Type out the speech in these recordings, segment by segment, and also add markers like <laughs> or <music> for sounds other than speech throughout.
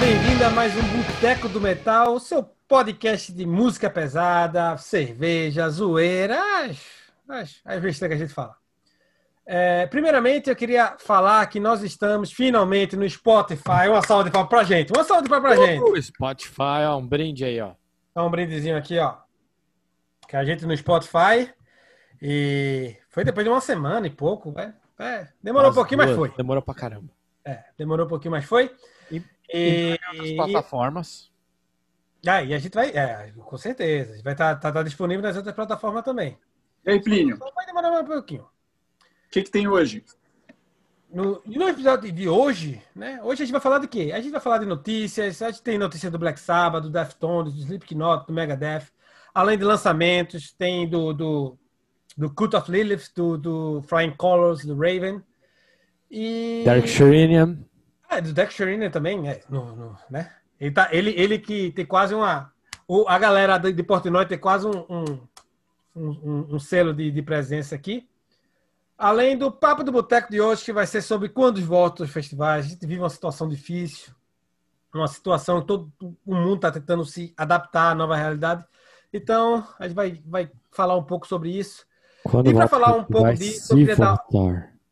bem-vindo a mais um Boteco do Metal, o seu podcast de música pesada, cerveja, zoeira, as, as, as besteiras que a gente fala. É, primeiramente, eu queria falar que nós estamos finalmente no Spotify. Uma salva de palmas pra gente. Uma salva de palmas pra gente. Uh, Spotify, ó, um brinde aí, ó. Dá um brindezinho aqui, ó. Que a gente no Spotify. E foi depois de uma semana e pouco, né? É, demorou As um pouquinho, mas duas, foi. Demorou pra caramba. É, demorou um pouquinho, mas foi. E- E, As plataformas. Ah, e a gente vai, é, com certeza. A gente vai estar tá, tá disponível nas outras plataformas também. E aí, Plínio, Só vai demorar mais um pouquinho. o que, que tem hoje? No, no episódio de hoje, né? Hoje a gente vai falar de quê? A gente vai falar de notícias. A gente tem notícia do Black Sabbath, do Deftones, do Slipknot, do Megadeth. Além de lançamentos, tem do, do, do Cult of Lilith, do, do Flying Colors, do Raven. E... Dark Shrinian. É, do Dex Sherinian também, é, no, no- né? Ele, tá, ele, ele que tem quase uma. o- a galera de, de Portnoy tem quase um, um, um, um- selo de, de presença aqui. Além do Papo do Boteco de hoje, que vai ser sobre quando voltam os festivais. A gente vive uma situação difícil, uma situação que todo o mundo está tentando se adaptar à nova realidade. Então, a gente vai, vai falar um pouco sobre isso. Quando E volta, falar um pouco disso, eu queria dar-.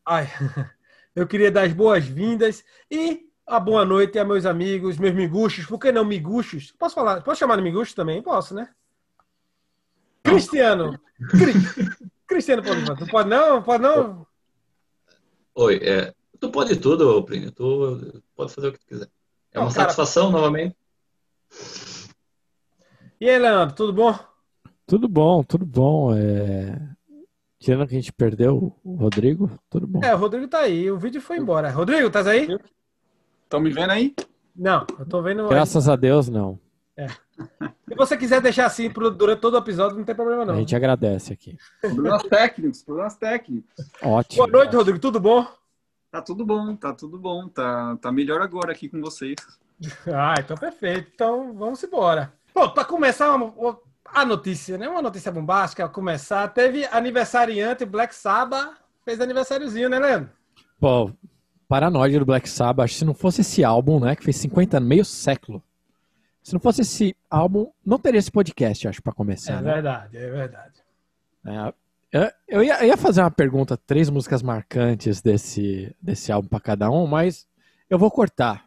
Ai, <laughs> eu queria dar as boas-vindas e a boa noite a meus amigos, meus miguxos. Por que não miguxos? Posso falar? Posso chamar de miguxos também? Posso, né? Cristiano. Cri- Cristiano pode Não pode não? Pode não? Oi, é, tu pode tudo, Plínio. Tu pode fazer o que tu quiser. É uma Não, cara- satisfação, novamente. E aí, Leandro, tudo bom? Tudo bom, tudo bom. É... Tirando que a gente perdeu o Rodrigo, tudo bom. É, o Rodrigo tá aí. O vídeo foi embora. Rodrigo, estás aí? Estão me vendo aí? Não, eu tô vendo. Graças a Deus, não. Se você quiser deixar assim pro- durante todo o episódio, não tem problema A não. gente agradece aqui. Problemas técnicos, problemas técnicos. Ótimo. Boa noite, Rodrigo. Tudo bom? Tá tudo bom, tá tudo bom. Tá, tá melhor agora aqui com vocês. Ah, então perfeito. Então vamos embora. Bom, para começar uma- a notícia, né? Uma notícia bombástica, a começar. Teve aniversariante Black Sabbath, fez aniversáriozinho, né, Leandro? Pô, paranoide do Black Sabbath. Acho que se não fosse esse álbum, né, que fez 50 anos, meio século. Se não fosse esse álbum, não teria esse podcast, acho, pra É começar, né? verdade, é verdade. É, eu, ia, eu ia fazer uma pergunta, três músicas marcantes desse, desse álbum pra cada um, mas eu vou cortar.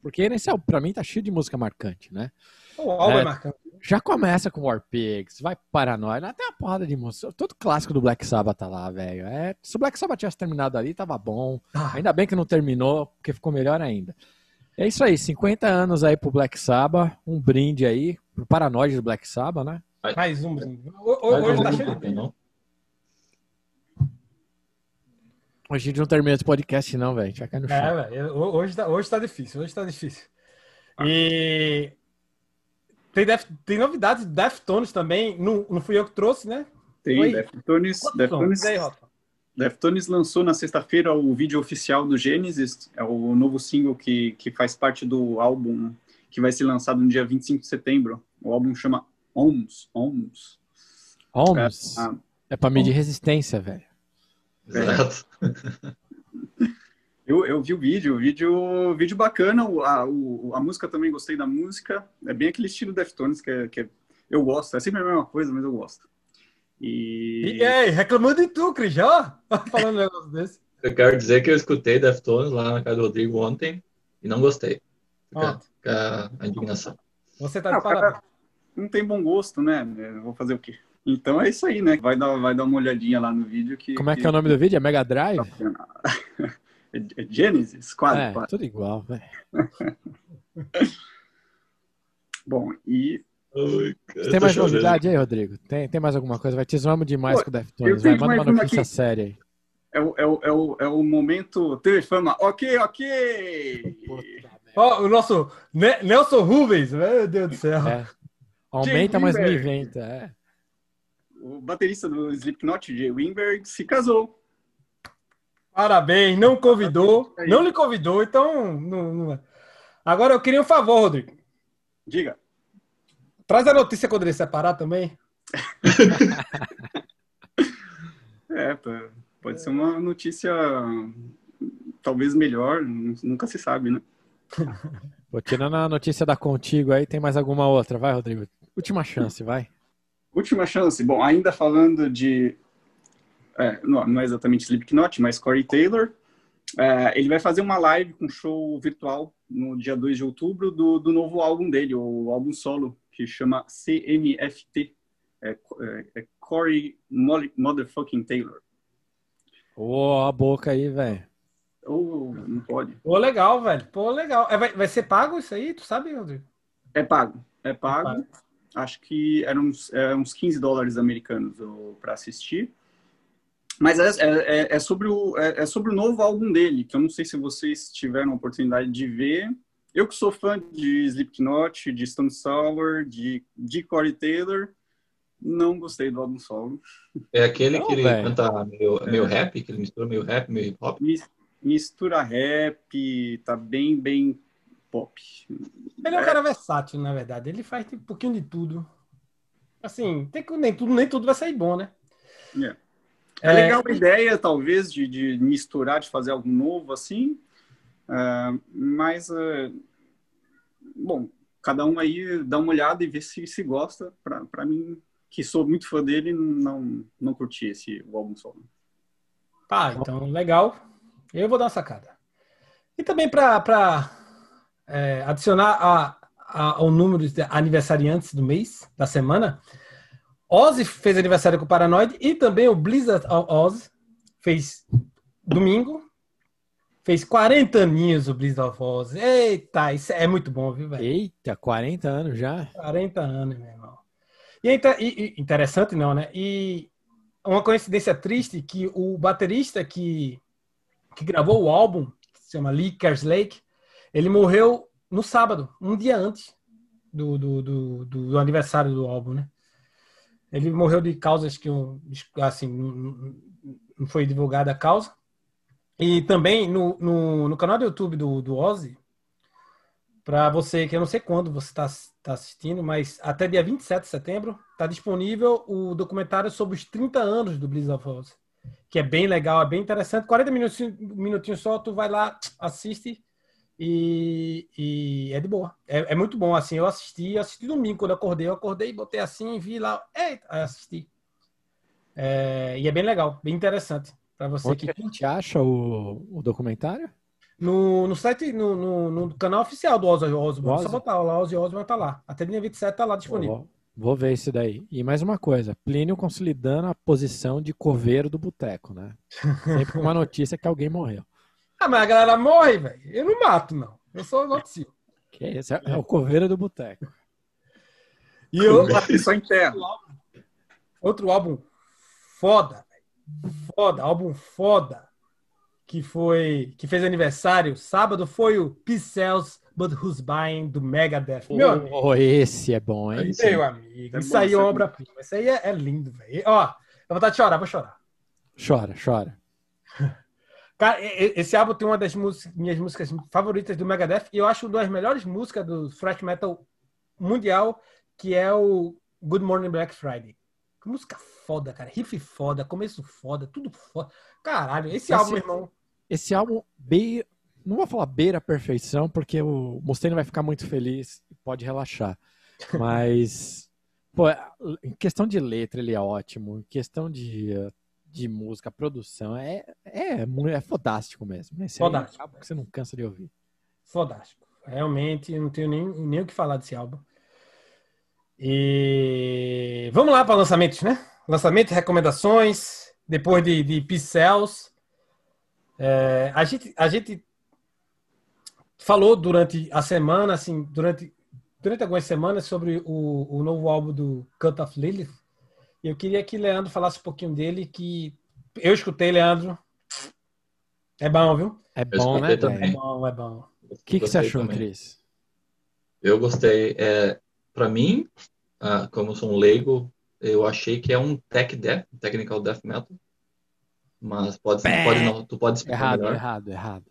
Porque nesse álbum, pra mim, tá cheio de música marcante, né? O álbum é, É. marcante. Já começa com War Pigs, vai Paranoia, até uma porrada de música. Todo clássico do Black Sabbath tá lá, velho. É, se o Black Sabbath tivesse terminado ali, tava bom. Ah, Ainda bem que não terminou, porque ficou melhor ainda. É isso aí, 50 anos aí pro Black Sabbath, um brinde aí pro Paranoide do Black Sabbath, né? mais um. Ho- Hoje tá cheio de. não? Hoje a gente não termina esse podcast não, velho. A gente vai cair no chão. É, velho. ho- Hoje tá, hoje tá difícil, hoje tá difícil. E. Tem, Def- tem novidades do Deftones também. Não, não fui eu que trouxe, né? Tem Oi. Deftones. Deftones, aí? Deftones lançou na sexta-feira o vídeo oficial do Genesis, é o novo single que, que faz parte do álbum que vai ser lançado no dia 25 de setembro. O álbum chama Ohms. Ohms. Holmes, Ah, é pra medir resistência, velho. Exato. <laughs> Eu, eu vi o vídeo, o vídeo, vídeo bacana, o- a, o- a música também gostei da música. É bem aquele estilo Deftones que, é- que é- eu gosto. É sempre a mesma coisa, mas eu gosto. E, E aí, reclamando de tu, Cris, ó. <laughs> Falando um negócio desse. Eu quero dizer que eu escutei Deftones lá na casa do Rodrigo ontem e não gostei. Fica, fica a indignação. Você tá Ah, de parabéns. não tem bom gosto, né? Eu Vou fazer o quê? Então é isso aí, né? Vai dar, vai dar uma olhadinha lá no vídeo que. Como é que é o nome do vídeo? É Mega Drive? <laughs> É Genesis, quase, É, quase. tudo igual, velho. <laughs> Bom, e Tem mais novidade aí, Rodrigo? Tem, tem mais alguma coisa? Vai te zoamos demais Pô, com o Deftones. Vai, manda uma notícia aqui. séria aí. é o, é o, é o, é o momento TV Fama. Ok, ok! Ó, o nosso Ne- Nelson Rubens, meu Deus do céu. É. Aumenta, mas me Wimberg. inventa. É. O baterista do Slipknot, Jay Wimberg, se casou. Parabéns, não convidou, Aí. não lhe convidou, então. não- não é. Agora eu queria um favor, Rodrigo. Diga. Traz a notícia quando ele separar também. <laughs> É, pode ser uma notícia talvez melhor, nunca se sabe, né? <laughs> Pô, tirando a notícia da Contigo aí, tem mais alguma outra? Vai, Rodrigo. Última chance, vai. Última chance. Bom, ainda falando de. É, não, não é exatamente Slipknot, mas Corey Taylor. É, ele vai fazer uma live com show virtual no dia 2 de outubro do, do novo álbum dele, o álbum solo, que chama CMFT. É, é, é Corey Motherfucking Taylor. Ô, oh, a boca aí, velho. Oh, não pode. Pô, legal, velho. Pô, legal. É, vai, vai ser pago isso aí? Tu sabe, Rodrigo? É pago. É pago. É pago. Acho que eram uns, é, uns 15 dólares americanos para assistir. Mas é, é, é, é sobre o, é, é, sobre o novo álbum dele, que eu não sei se vocês tiveram a oportunidade de ver. Eu que sou fã de Slipknot, de Stone Sour, de, de Corey Taylor, não gostei do álbum solo. É aquele não, que ele véio. canta meio, meio rap, que ele mistura meio rap, meio hip hop? Mistura rap, tá bem, bem pop. Ele é um cara versátil, na verdade. Ele faz tipo, um pouquinho de tudo. Assim, tem que, nem, tudo, nem tudo vai sair bom, né? É, é, é legal a ideia, talvez, de, de misturar, de fazer algo novo, assim. Uh, mas, uh, bom, cada um aí dá uma olhada e vê se, se gosta. Para mim, que sou muito fã dele, não, não curti esse o álbum solo. Tá, então, legal. Eu vou dar uma sacada. E também para é, adicionar a, a, ao número de aniversariantes do mês, da semana, Ozzy fez aniversário com o Paranoid e também o Blizzard Ozzy fez domingo. Fez 40 aninhos o Blizzard of Oz. Eita, isso é muito bom, viu, velho? Eita, 40 anos já? 40 anos, meu irmão. E, é e, interessante, não, né? E uma coincidência triste que o baterista que que gravou o álbum, que se chama Lee Kerslake, ele morreu no sábado, um dia antes do, do, do, do, aniversário do álbum, né? Ele morreu de causas que, assim, não foi divulgada a causa. E também no, no, no canal do YouTube do, do Ozzy, para você, que eu não sei quando você está tá assistindo, mas até dia 27 de setembro está disponível o documentário sobre os 30 anos do Blizzard of Ozzy que é bem legal, é bem interessante. 40 minutinhos, minutinhos só, tu vai lá, assiste e, e é de boa. É, é, muito bom, assim, eu assisti, assisti domingo, quando eu acordei, eu acordei, botei assim, vi lá, eita, assisti. É, e é bem legal, bem interessante. para você Onde que... a gente acha o, o documentário? No, no site, no, no, no canal oficial do Ozzy Osbourne. Só botar lá, Ozzy Osbourne tá lá. Até dia 27 tá lá disponível. Vou ver isso daí. E mais uma coisa, Plínio consolidando a posição de coveiro do boteco, né? <laughs> Sempre com uma notícia que alguém morreu. Ah, mas a galera morre, velho. Eu não mato, não. Eu sou notícia. Que esse é, é o coveiro do boteco. E eu só enterro. Outro álbum foda, foda, álbum foda, que foi que fez aniversário sábado foi o Peace Cells But Who's Buying do Megadeth. Oh, Meu oh, esse é bom, hein? Meu amigo, é isso aí é obra-prima. Isso aí é, é, lindo, velho. Ó, eu vontade de chorar, vou chorar. Chora, chora. Cara, esse álbum tem uma das músicas, minhas músicas favoritas do Megadeth e eu acho uma das melhores músicas do thrash metal mundial, que é o Good Morning Black Friday. Que música foda, cara. Riff foda, começo foda, tudo foda. Caralho, esse, esse álbum, irmão. Esse álbum bem não vou falar beira a perfeição, porque o Mustaine vai ficar muito feliz e pode relaxar. <laughs> Mas, pô, em questão de letra, ele é ótimo. Em questão de, de música, produção, é, é, é fodástico mesmo. Esse fodástico. Aí, que você não cansa de ouvir. Fodástico. Realmente, não tenho nem, nem o que falar desse álbum. E vamos lá para lançamentos, né? Lançamentos, recomendações, depois de, de Pixels. É, a, gente, a gente falou durante a semana, assim, durante, durante algumas semanas sobre o, o novo álbum do Cut of Lilith. E eu queria que Leandro falasse um pouquinho dele, que eu escutei, Leandro. É bom, viu? É bom, né? Também. É bom, é bom. O que, que você achou, também. Cris? Eu gostei. É, para mim, ah, como sou um leigo, eu achei que é um tech death, technical death metal. Mas pode, pode não, tu pode explicar errado, melhor. Errado, errado.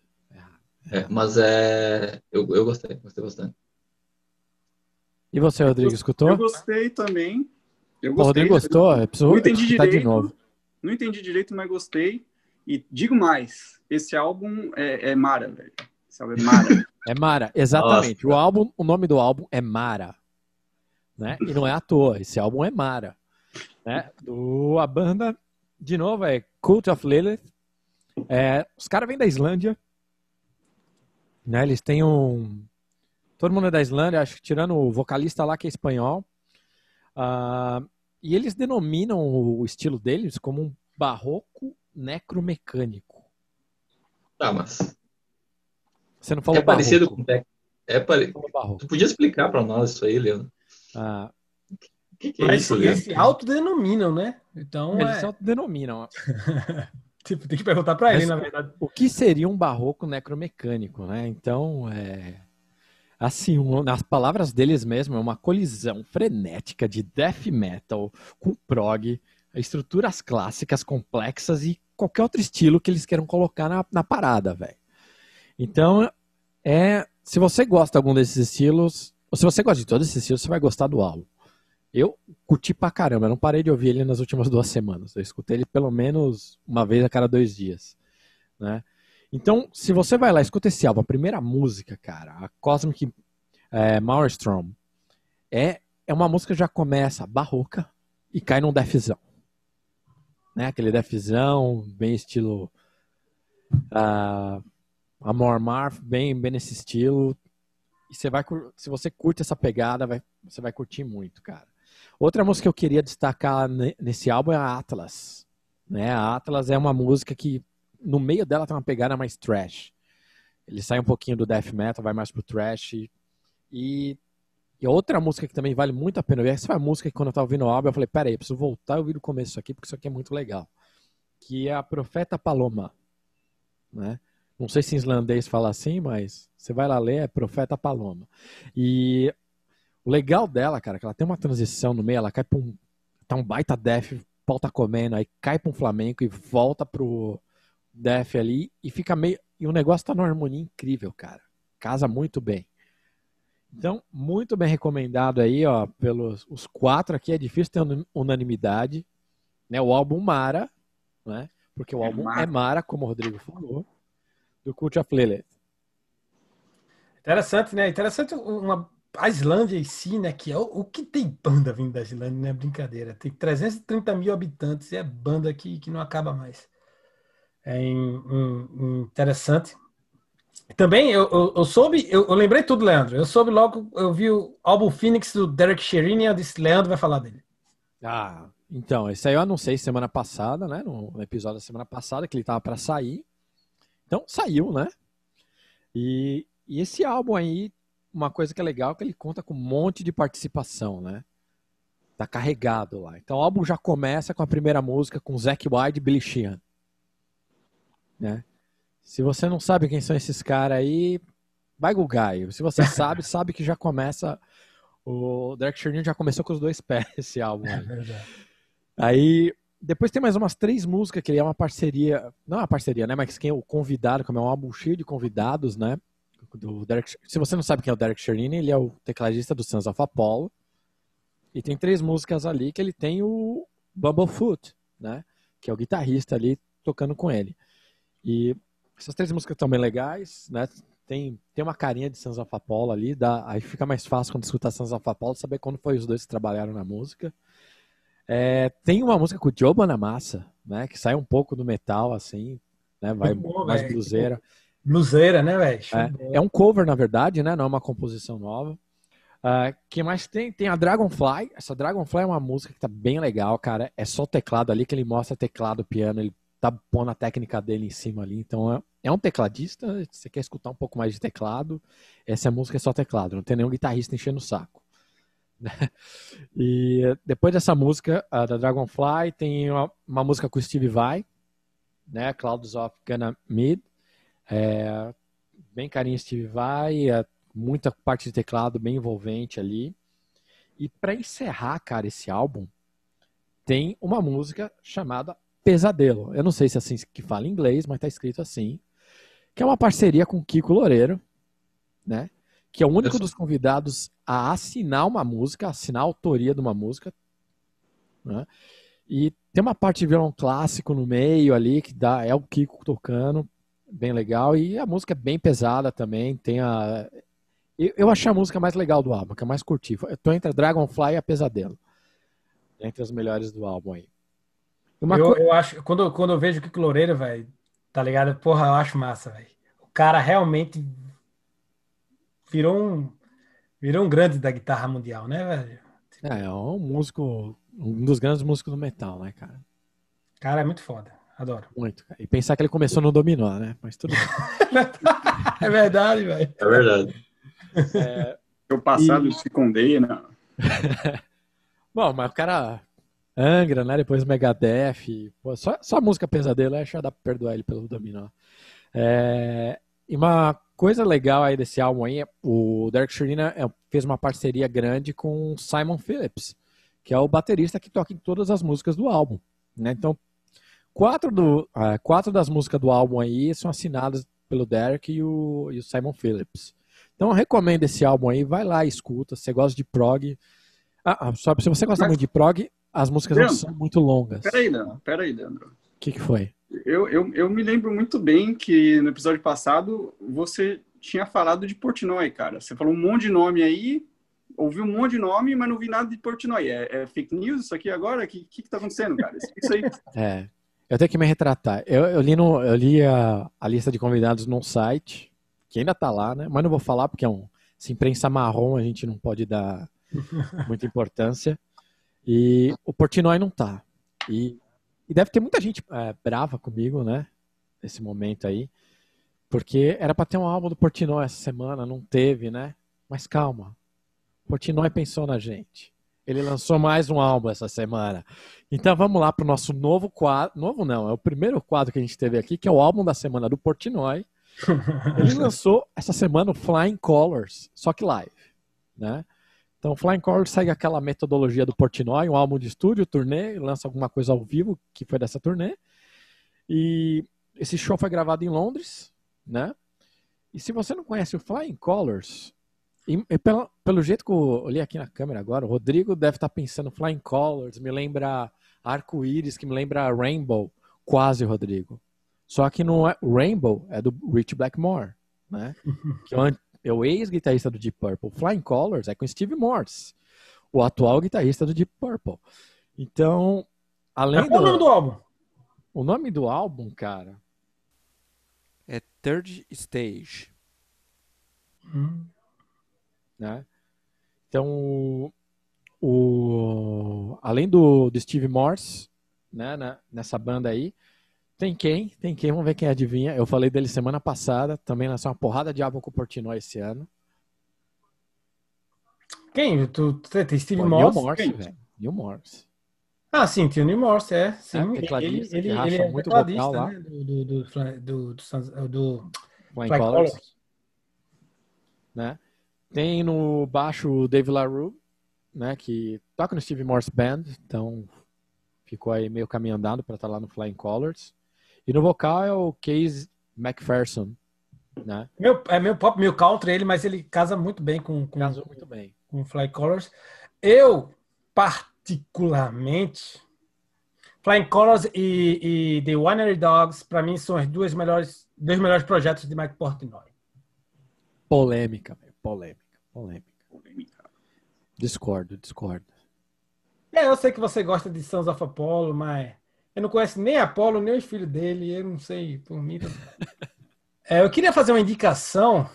É, mas é. Eu, eu gostei, gostei bastante. E você, Rodrigo, escutou? Eu gostei também. Eu gostei, o Rodrigo gostou? Eu preciso não entendi direito, de novo. Não entendi direito, mas gostei. E digo mais, esse álbum é, é mara, velho. Esse álbum é mara. <laughs> É Mara, exatamente. O álbum, o nome do álbum é Mara, né? E não é à toa. Esse álbum é Mara, né? Do, a banda, de novo, é Cult of Lilith. É, os caras vêm da Islândia, né? Eles têm um, todo mundo é da Islândia, acho que tirando o vocalista lá que é espanhol. Uh, e eles denominam o estilo deles como um barroco necromecânico. Tá, mas. Você não falou É parecido barroco. com. É pare... Tu podia explicar pra nós isso aí, Leandro? Ah, O que, que é Mas isso, eles Leandro? se autodenominam, né? Então, eles é, se autodenominam. <laughs> tipo, tem que perguntar pra ele, na verdade. O que seria um barroco necromecânico, né? Então, é. Assim, um- nas palavras deles mesmo, é uma colisão frenética de death metal com prog, estruturas clássicas complexas e qualquer outro estilo que eles queiram colocar na, na parada, velho. Então, é. Se você gosta de algum desses estilos, ou se você gosta de todos esses estilos, você vai gostar do álbum. Eu curti pra caramba, eu não parei de ouvir ele nas últimas duas semanas. Eu escutei ele pelo menos uma vez a cada dois dias, né? Então, se você vai lá escuta esse álbum, a primeira música, cara, a Cosmic é, Maelstrom, é, é uma música que já começa barroca e cai num defzão. Né? Aquele defzão, bem estilo ah, Amor Marv, bem, bem nesse estilo. E você vai, se você curte essa pegada, vai- você vai curtir muito, cara. Outra música que eu queria destacar ne- nesse álbum é a Atlas. Né? A Atlas é uma música que no meio dela tem uma pegada mais trash. Ele sai um pouquinho do death metal, vai mais pro trash. E, e outra música que também vale muito a pena ouvir, essa foi a música que quando eu tava ouvindo o álbum, eu falei, peraí, preciso voltar e ouvir do começo aqui, porque isso aqui é muito legal. Que é a Profeta Paloma. Né? Não sei se em islandês fala assim, mas você vai lá ler, é Profeta Paloma. E o legal dela, cara, é que ela tem uma transição no meio, ela cai pra um. Tá um baita death, o pau tá comendo, aí cai pra um flamenco e volta pro death ali e fica meio. E o negócio tá numa harmonia incrível, cara. Casa muito bem. Então, muito bem recomendado aí, ó, pelos os quatro aqui. É difícil ter unanimidade. Né? O álbum Mara, né? Porque o É álbum Mara. é Mara, como o Rodrigo falou, do Cult of Lilith. Interessante, né? Interessante uma, a Islândia em si, né? Que é o, o que tem banda vindo da Islândia, não é brincadeira. Tem 330 mil habitantes e é banda que, que não acaba mais. É interessante. Também eu, eu, eu soube, eu, eu lembrei tudo, Leandro. Eu soube logo, eu vi o álbum Phoenix do Derek Sherinian, eu disse, Leandro vai falar dele. Ah, então, esse aí eu anunciei semana passada, né? No episódio da semana passada, que ele tava pra sair. Então, saiu, né? E, e esse álbum aí, uma coisa que é legal é que ele conta com um monte de participação, né? Tá carregado lá. Então, o álbum já começa com a primeira música com Zack Wilde e Billy Sheehan. Né? Se você não sabe quem são esses caras aí, vai aí. Se você <laughs> sabe, sabe que já começa. O Derek Sherinian já começou com os dois pés <laughs> esse álbum aí. verdade. Aí depois tem mais umas três músicas que ele é uma parceria, não é uma parceria, né? Mas quem é o convidado, como é um álbum cheio de convidados, né? Do Derek, se você não sabe quem é o Derek Sherinian, ele é o tecladista do Sons of Apollo. E tem três músicas ali que ele tem o Bumblefoot, né? Que é o guitarrista ali tocando com ele. E essas três músicas estão bem legais, né? Tem, tem uma carinha de Sons of Apollo ali, dá, aí fica mais fácil quando escutar Sons of Apollo saber quando foi os dois que trabalharam na música. É, tem uma música com o Joe Bonamassa, né? Que sai um pouco do metal, assim, né? Vai bom, mais velho. bluseira. Bluseira, né, velho? É, é um cover, na verdade, né? Não é uma composição nova. Ah, que mais tem? Tem a Dragonfly. Essa Dragonfly é uma música que tá bem legal, cara. É só teclado ali que ele mostra teclado, piano, ele tá pondo a técnica dele em cima ali. Então é, é um tecladista. Você quer escutar um pouco mais de teclado? Essa música é só teclado, não tem nenhum guitarrista enchendo o saco. <laughs> né? E depois dessa música, da Dragonfly, tem uma, uma música com o Steve Vai, né? Clouds of Ganymede. É, bem carinho Steve Vai, é, muita parte de teclado bem envolvente ali. E para encerrar, cara, esse álbum, tem uma música chamada Pesadelo. Eu não sei se é assim que fala em inglês, mas tá escrito assim. Que é uma parceria com Kiko Loureiro, né? Que é o único dos convidados a assinar uma música, assinar a autoria de uma música. Né? E tem uma parte de violão clássico no meio ali, que dá, é o Kiko tocando. bem legal. E a música é bem pesada também. Tem a. Eu, eu achei a música mais legal do álbum, que é mais curti. Eu tô entre a Dragonfly e a Pesadelo. Entre as melhores do álbum aí. Uma eu, co... eu acho, quando, quando eu vejo o Kiko Loureiro, velho, tá ligado? Porra, eu acho massa, velho. O cara realmente virou um, virou um grande da guitarra mundial, né, velho? É, é um músico, um dos grandes músicos do metal, né, cara? Cara, é muito foda. Adoro. Muito. Cara. E pensar que ele começou no dominó, né? Mas tudo bem. <laughs> é verdade, velho. É verdade. É... O passado e... se condena. <laughs> Bom, mas o cara Angra, né? Depois Megadeth. Pô, só, só a música pesadelo, acho que dá pra perdoar ele pelo dominó. É... E uma coisa legal aí desse álbum aí, o Derek Sherina é, fez uma parceria grande com Simon Phillips, que é o baterista que toca em todas as músicas do álbum. Né? Então, quatro, do, uh, quatro das músicas do álbum aí são assinadas pelo Derek e o, e o Simon Phillips. Então, eu recomendo esse álbum aí, vai lá e escuta. Se você gosta de prog. Ah, ah só se você gosta muito de prog, as músicas Leandro, não são muito longas. Peraí, Leandro. Peraí, Leandro. O que, que foi? Eu, eu, eu me lembro muito bem que no episódio passado você tinha falado de Portnoy, cara. Você falou um monte de nome aí, ouvi um monte de nome, mas não vi nada de Portnoy. É, é fake news isso aqui agora? O que, que, que tá acontecendo, cara? Isso aí. <laughs> É. Eu tenho que me retratar. Eu, eu li, no, eu li a, a lista de convidados num site, que ainda tá lá, né? Mas não vou falar porque é um. Se imprensa marrom, a gente não pode dar <laughs> muita importância. E o Portnoy não tá. E e deve ter muita gente é, brava comigo, né? Nesse momento aí. Porque era para ter um álbum do Portnoy essa semana, não teve, né? Mas calma. Portnoy pensou na gente. Ele lançou mais um álbum essa semana. Então vamos lá para o nosso novo quadro. Novo não, é o primeiro quadro que a gente teve aqui, que é o álbum da semana do Portnoy. <laughs> Ele lançou essa semana o Flying Colors, só que live, né? Então, Flying Colors segue aquela metodologia do Portnoy, um álbum de estúdio, turnê, lança alguma coisa ao vivo, que foi dessa turnê. E esse show foi gravado em Londres, né? E se você não conhece o Flying Colors, e, e pelo, pelo, jeito que eu olhei aqui na câmera agora, o Rodrigo deve estar pensando Flying Colors, me lembra arco-íris, que me lembra Rainbow, quase, Rodrigo. Só que não é Rainbow, é do Rich Blackmore, né? <laughs> que é é o ex-guitarrista do Deep Purple. Flying Colors é com Steve Morse, o atual guitarrista do Deep Purple. Então, além Mas qual do... o nome do álbum? O nome do álbum, cara, é Third Stage. Hum. Né? Então, o, o, além do, do Steve Morse, né, né, nessa banda aí, tem quem? Tem quem? Vamos ver quem adivinha. Eu falei dele semana passada. Também lançou uma porrada de álbum com o Portnoy esse ano. Quem? Tu, tu tem Steve Pô, Morse? Neil Morse, velho. Neil Morse. Ah, sim, tem o Neil Morse, é. Sim, é, ele, ele, ele é muito vocal lá. Né? Do, do, do, do, do, Flying Colors. Colors. Né? Tem no baixo o Dave LaRue, né, que toca no Steve Morse Band, então ficou aí meio caminho andado para estar tá lá no Flying Colors. E no vocal é o Case McPherson, né? Meu, é meu pop, meu country ele, mas ele casa muito bem com, com Casou muito bem. com Fly Colors. Eu particularmente Flying Colors e, e The Winery Dogs para mim são as duas melhores dois melhores projetos de Mike Portnoy. Polêmica, polêmica, polêmica. Polêmica. Discordo, discordo. É, eu sei que você gosta de Sons of Apollo, mas eu não conheço nem Apolo, nem os filhos dele. Eu não sei, por mim. Tá é, eu queria fazer uma indicação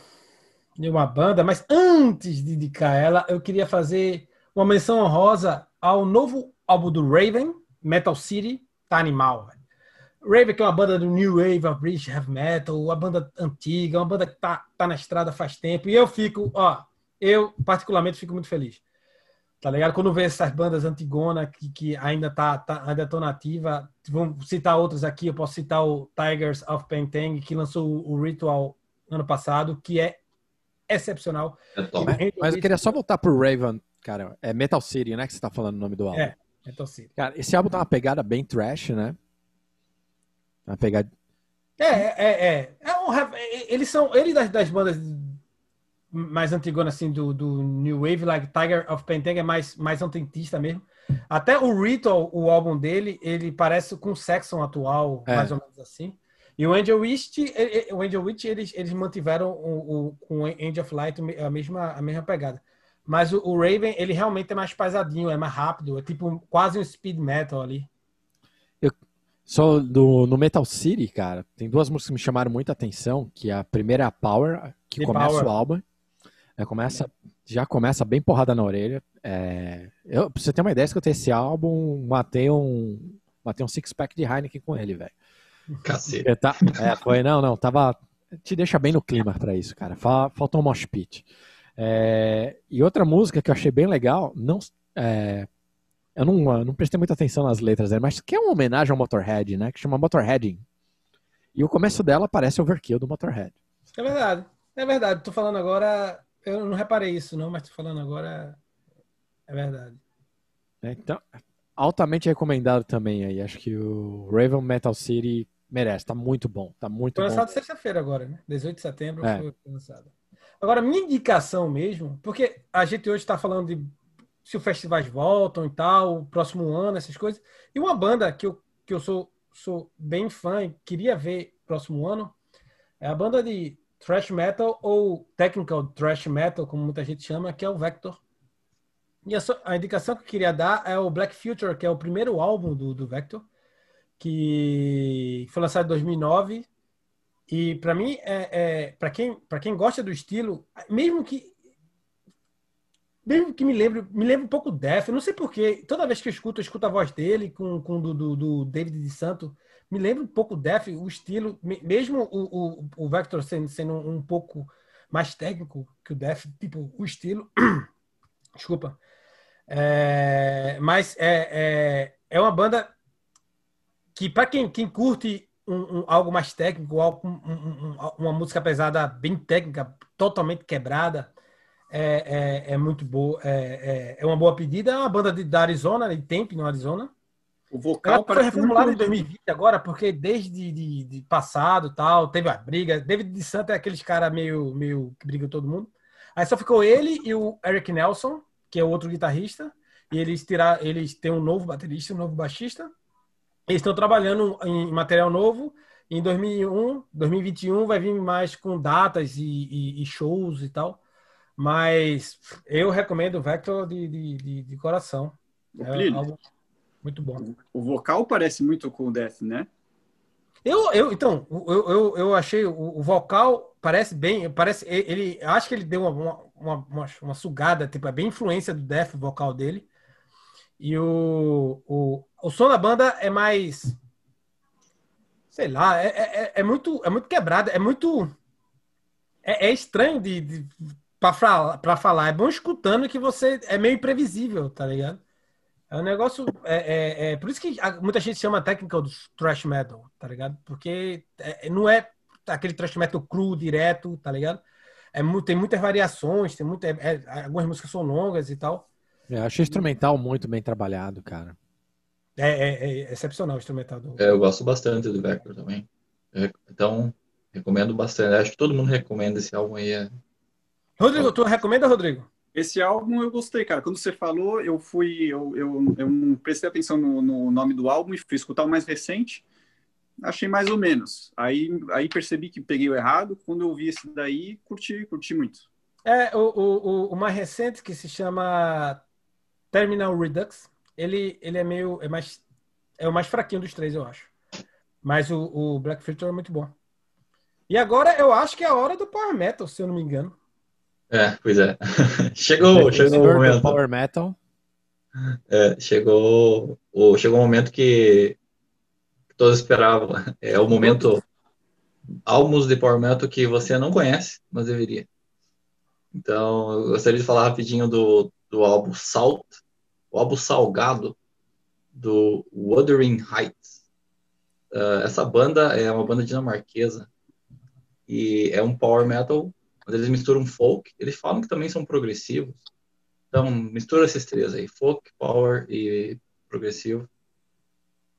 de uma banda, mas antes de indicar ela, eu queria fazer uma menção honrosa ao novo álbum do Raven, Metal City, tá animal. Raven, que é uma banda do New Wave of British Heavy Metal, uma banda antiga, uma banda que tá, tá na estrada faz tempo. E eu fico, ó, eu particularmente fico muito feliz. Tá ligado? Quando vê essas bandas antigona que, que ainda tá, tá ainda estão nativa, vamos citar outras aqui, eu posso citar o Tigers of Pentang, que lançou o Ritual ano passado, que é excepcional. É mas, mas, eu queria só voltar pro Raven, cara. É Metal City, né? Que você tá falando o nome do álbum. É, Metal City. Cara, esse álbum tá uma pegada bem trash, né? Uma pegada. É, é, é. é um, eles são. Ele das, das bandas mais antigona assim do, do New Wave, like Tiger of Pentang é mais mais autentista mesmo. Até o Ritual, o álbum dele, ele parece com o Saxon atual, é. mais ou menos assim. E o Angel Witch, o Angel Witch eles, eles mantiveram o, o, com o Angel of Light a mesma, a mesma pegada. Mas o, o, Raven, ele realmente é mais pesadinho, é mais rápido, é tipo quase um speed metal ali. Eu, só do, no Metal City, cara, tem duas músicas que me chamaram muita atenção, que a primeira é a Power, que The começa Power. o álbum. É, começa, já começa bem porrada na orelha. É, eu, pra você ter uma ideia, que eu tenho esse álbum, matei um, matei um six-pack de Heineken com ele, velho. Cacete. Tá, é, foi, não, não, tava. Te deixa bem no clima para isso, cara. Faltou um mosh pit. É, e outra música que eu achei bem legal, não, é, eu não, não prestei muita atenção nas letras, né, mas que é uma homenagem ao Motorhead, né? Que chama Motorheading. E o começo dela parece Overkill do Motorhead. É verdade, é verdade. Tô falando agora, eu não reparei isso, não, mas tô falando agora, é verdade. É, então, altamente recomendado também aí. Acho que o Raven Metal City merece, tá muito bom, tá muito foi bom. Foi lançado sexta-feira agora, né? 18 de setembro é. foi lançado. Agora, minha indicação mesmo, porque a gente hoje está falando de se os festivais voltam e tal, próximo ano, essas coisas. E uma banda que eu, que eu sou, sou bem fã e queria ver próximo ano é a banda de thrash metal ou technical thrash metal, como muita gente chama, que é o Vector. E a, a indicação que eu queria dar é o Black Future, que é o primeiro álbum do, do Vector que foi lançado em 2009 e para mim é, é para quem quem gosta do estilo mesmo que mesmo que me lembre me lembra um pouco Def, não sei porquê, toda vez que eu escuto eu escuto a voz dele com, com do, do, do David de Santo me lembra um pouco Def, o estilo mesmo o, o, o Vector sendo, sendo um pouco mais técnico que o Def, tipo o estilo <clears throat> desculpa é, mas é, é, é uma banda que para quem, quem curte um, um, algo mais técnico, algo, um, uma música pesada bem técnica, totalmente quebrada, é, é, é muito boa. É, é, é, uma boa pedida. É uma banda de, da Arizona, de Tempe, no Arizona. O vocal foi reformulado em 2020 agora, porque desde de, de passado tal, teve a briga. David de Santa é aqueles cara meio, meio que briga todo mundo. Aí só ficou ele e o Eric Nelson, que é o outro guitarrista. E eles tirar, eles têm um novo baterista, um novo baixista. Eles estão trabalhando em material novo. Em 2001, 2021 vai vir mais com datas e, e, e shows e tal. Mas eu recomendo o Vector de, de, de, de coração. É algo muito bom. O vocal parece muito com o Death, né? Eu, eu então, eu, eu, eu achei o, o, vocal parece bem, parece ele, acho que ele deu uma, uma, uma, uma, sugada, tipo, é bem influência do Death vocal dele. E o, o, o som da banda é mais. Sei lá, é, é, é, é muito, é muito quebrado, é muito. É, é estranho de, de para falar, falar. É bom escutando que você é meio imprevisível, tá ligado? É um negócio. É, é, é por isso que muita gente chama a técnica do thrash metal, tá ligado? Porque é, não é aquele thrash metal cru, direto, tá ligado? É, tem muitas variações, tem muita, é, algumas músicas são longas e tal. Eu achei instrumental muito bem trabalhado, cara. É, é, é excepcional o instrumental. Do... É, eu gosto bastante do Vector também. Então, recomendo bastante. Acho que todo mundo recomenda esse álbum aí. É... Rodrigo, tu recomenda, Rodrigo? Esse álbum eu gostei, cara. Quando você falou, eu fui. Eu, eu, eu prestei atenção no, no nome do álbum e fui escutar o mais recente. Achei mais ou menos. Aí, aí percebi que peguei o errado. Quando eu vi esse daí, curti, curti muito. É, o, o, o mais recente, que se chama Terminal Redux, ele, ele é meio. É, mais, é o mais fraquinho dos três, eu acho. Mas o, o Black Filter é muito bom. E agora eu acho que é a hora do Power Metal, se eu não me engano. É, pois é. <laughs> chegou, chegou o momento. Power Metal. É, chegou, o, chegou o momento que todos esperavam. É o momento álbuns de Power Metal que você não conhece, mas deveria. Então, eu gostaria de falar rapidinho do, do álbum Salt, o álbum Salgado do Wuthering Heights. Uh, essa banda é uma banda dinamarquesa e é um power metal, mas eles misturam folk. Eles falam que também são progressivos. Então, mistura esses três aí: folk, power e progressivo.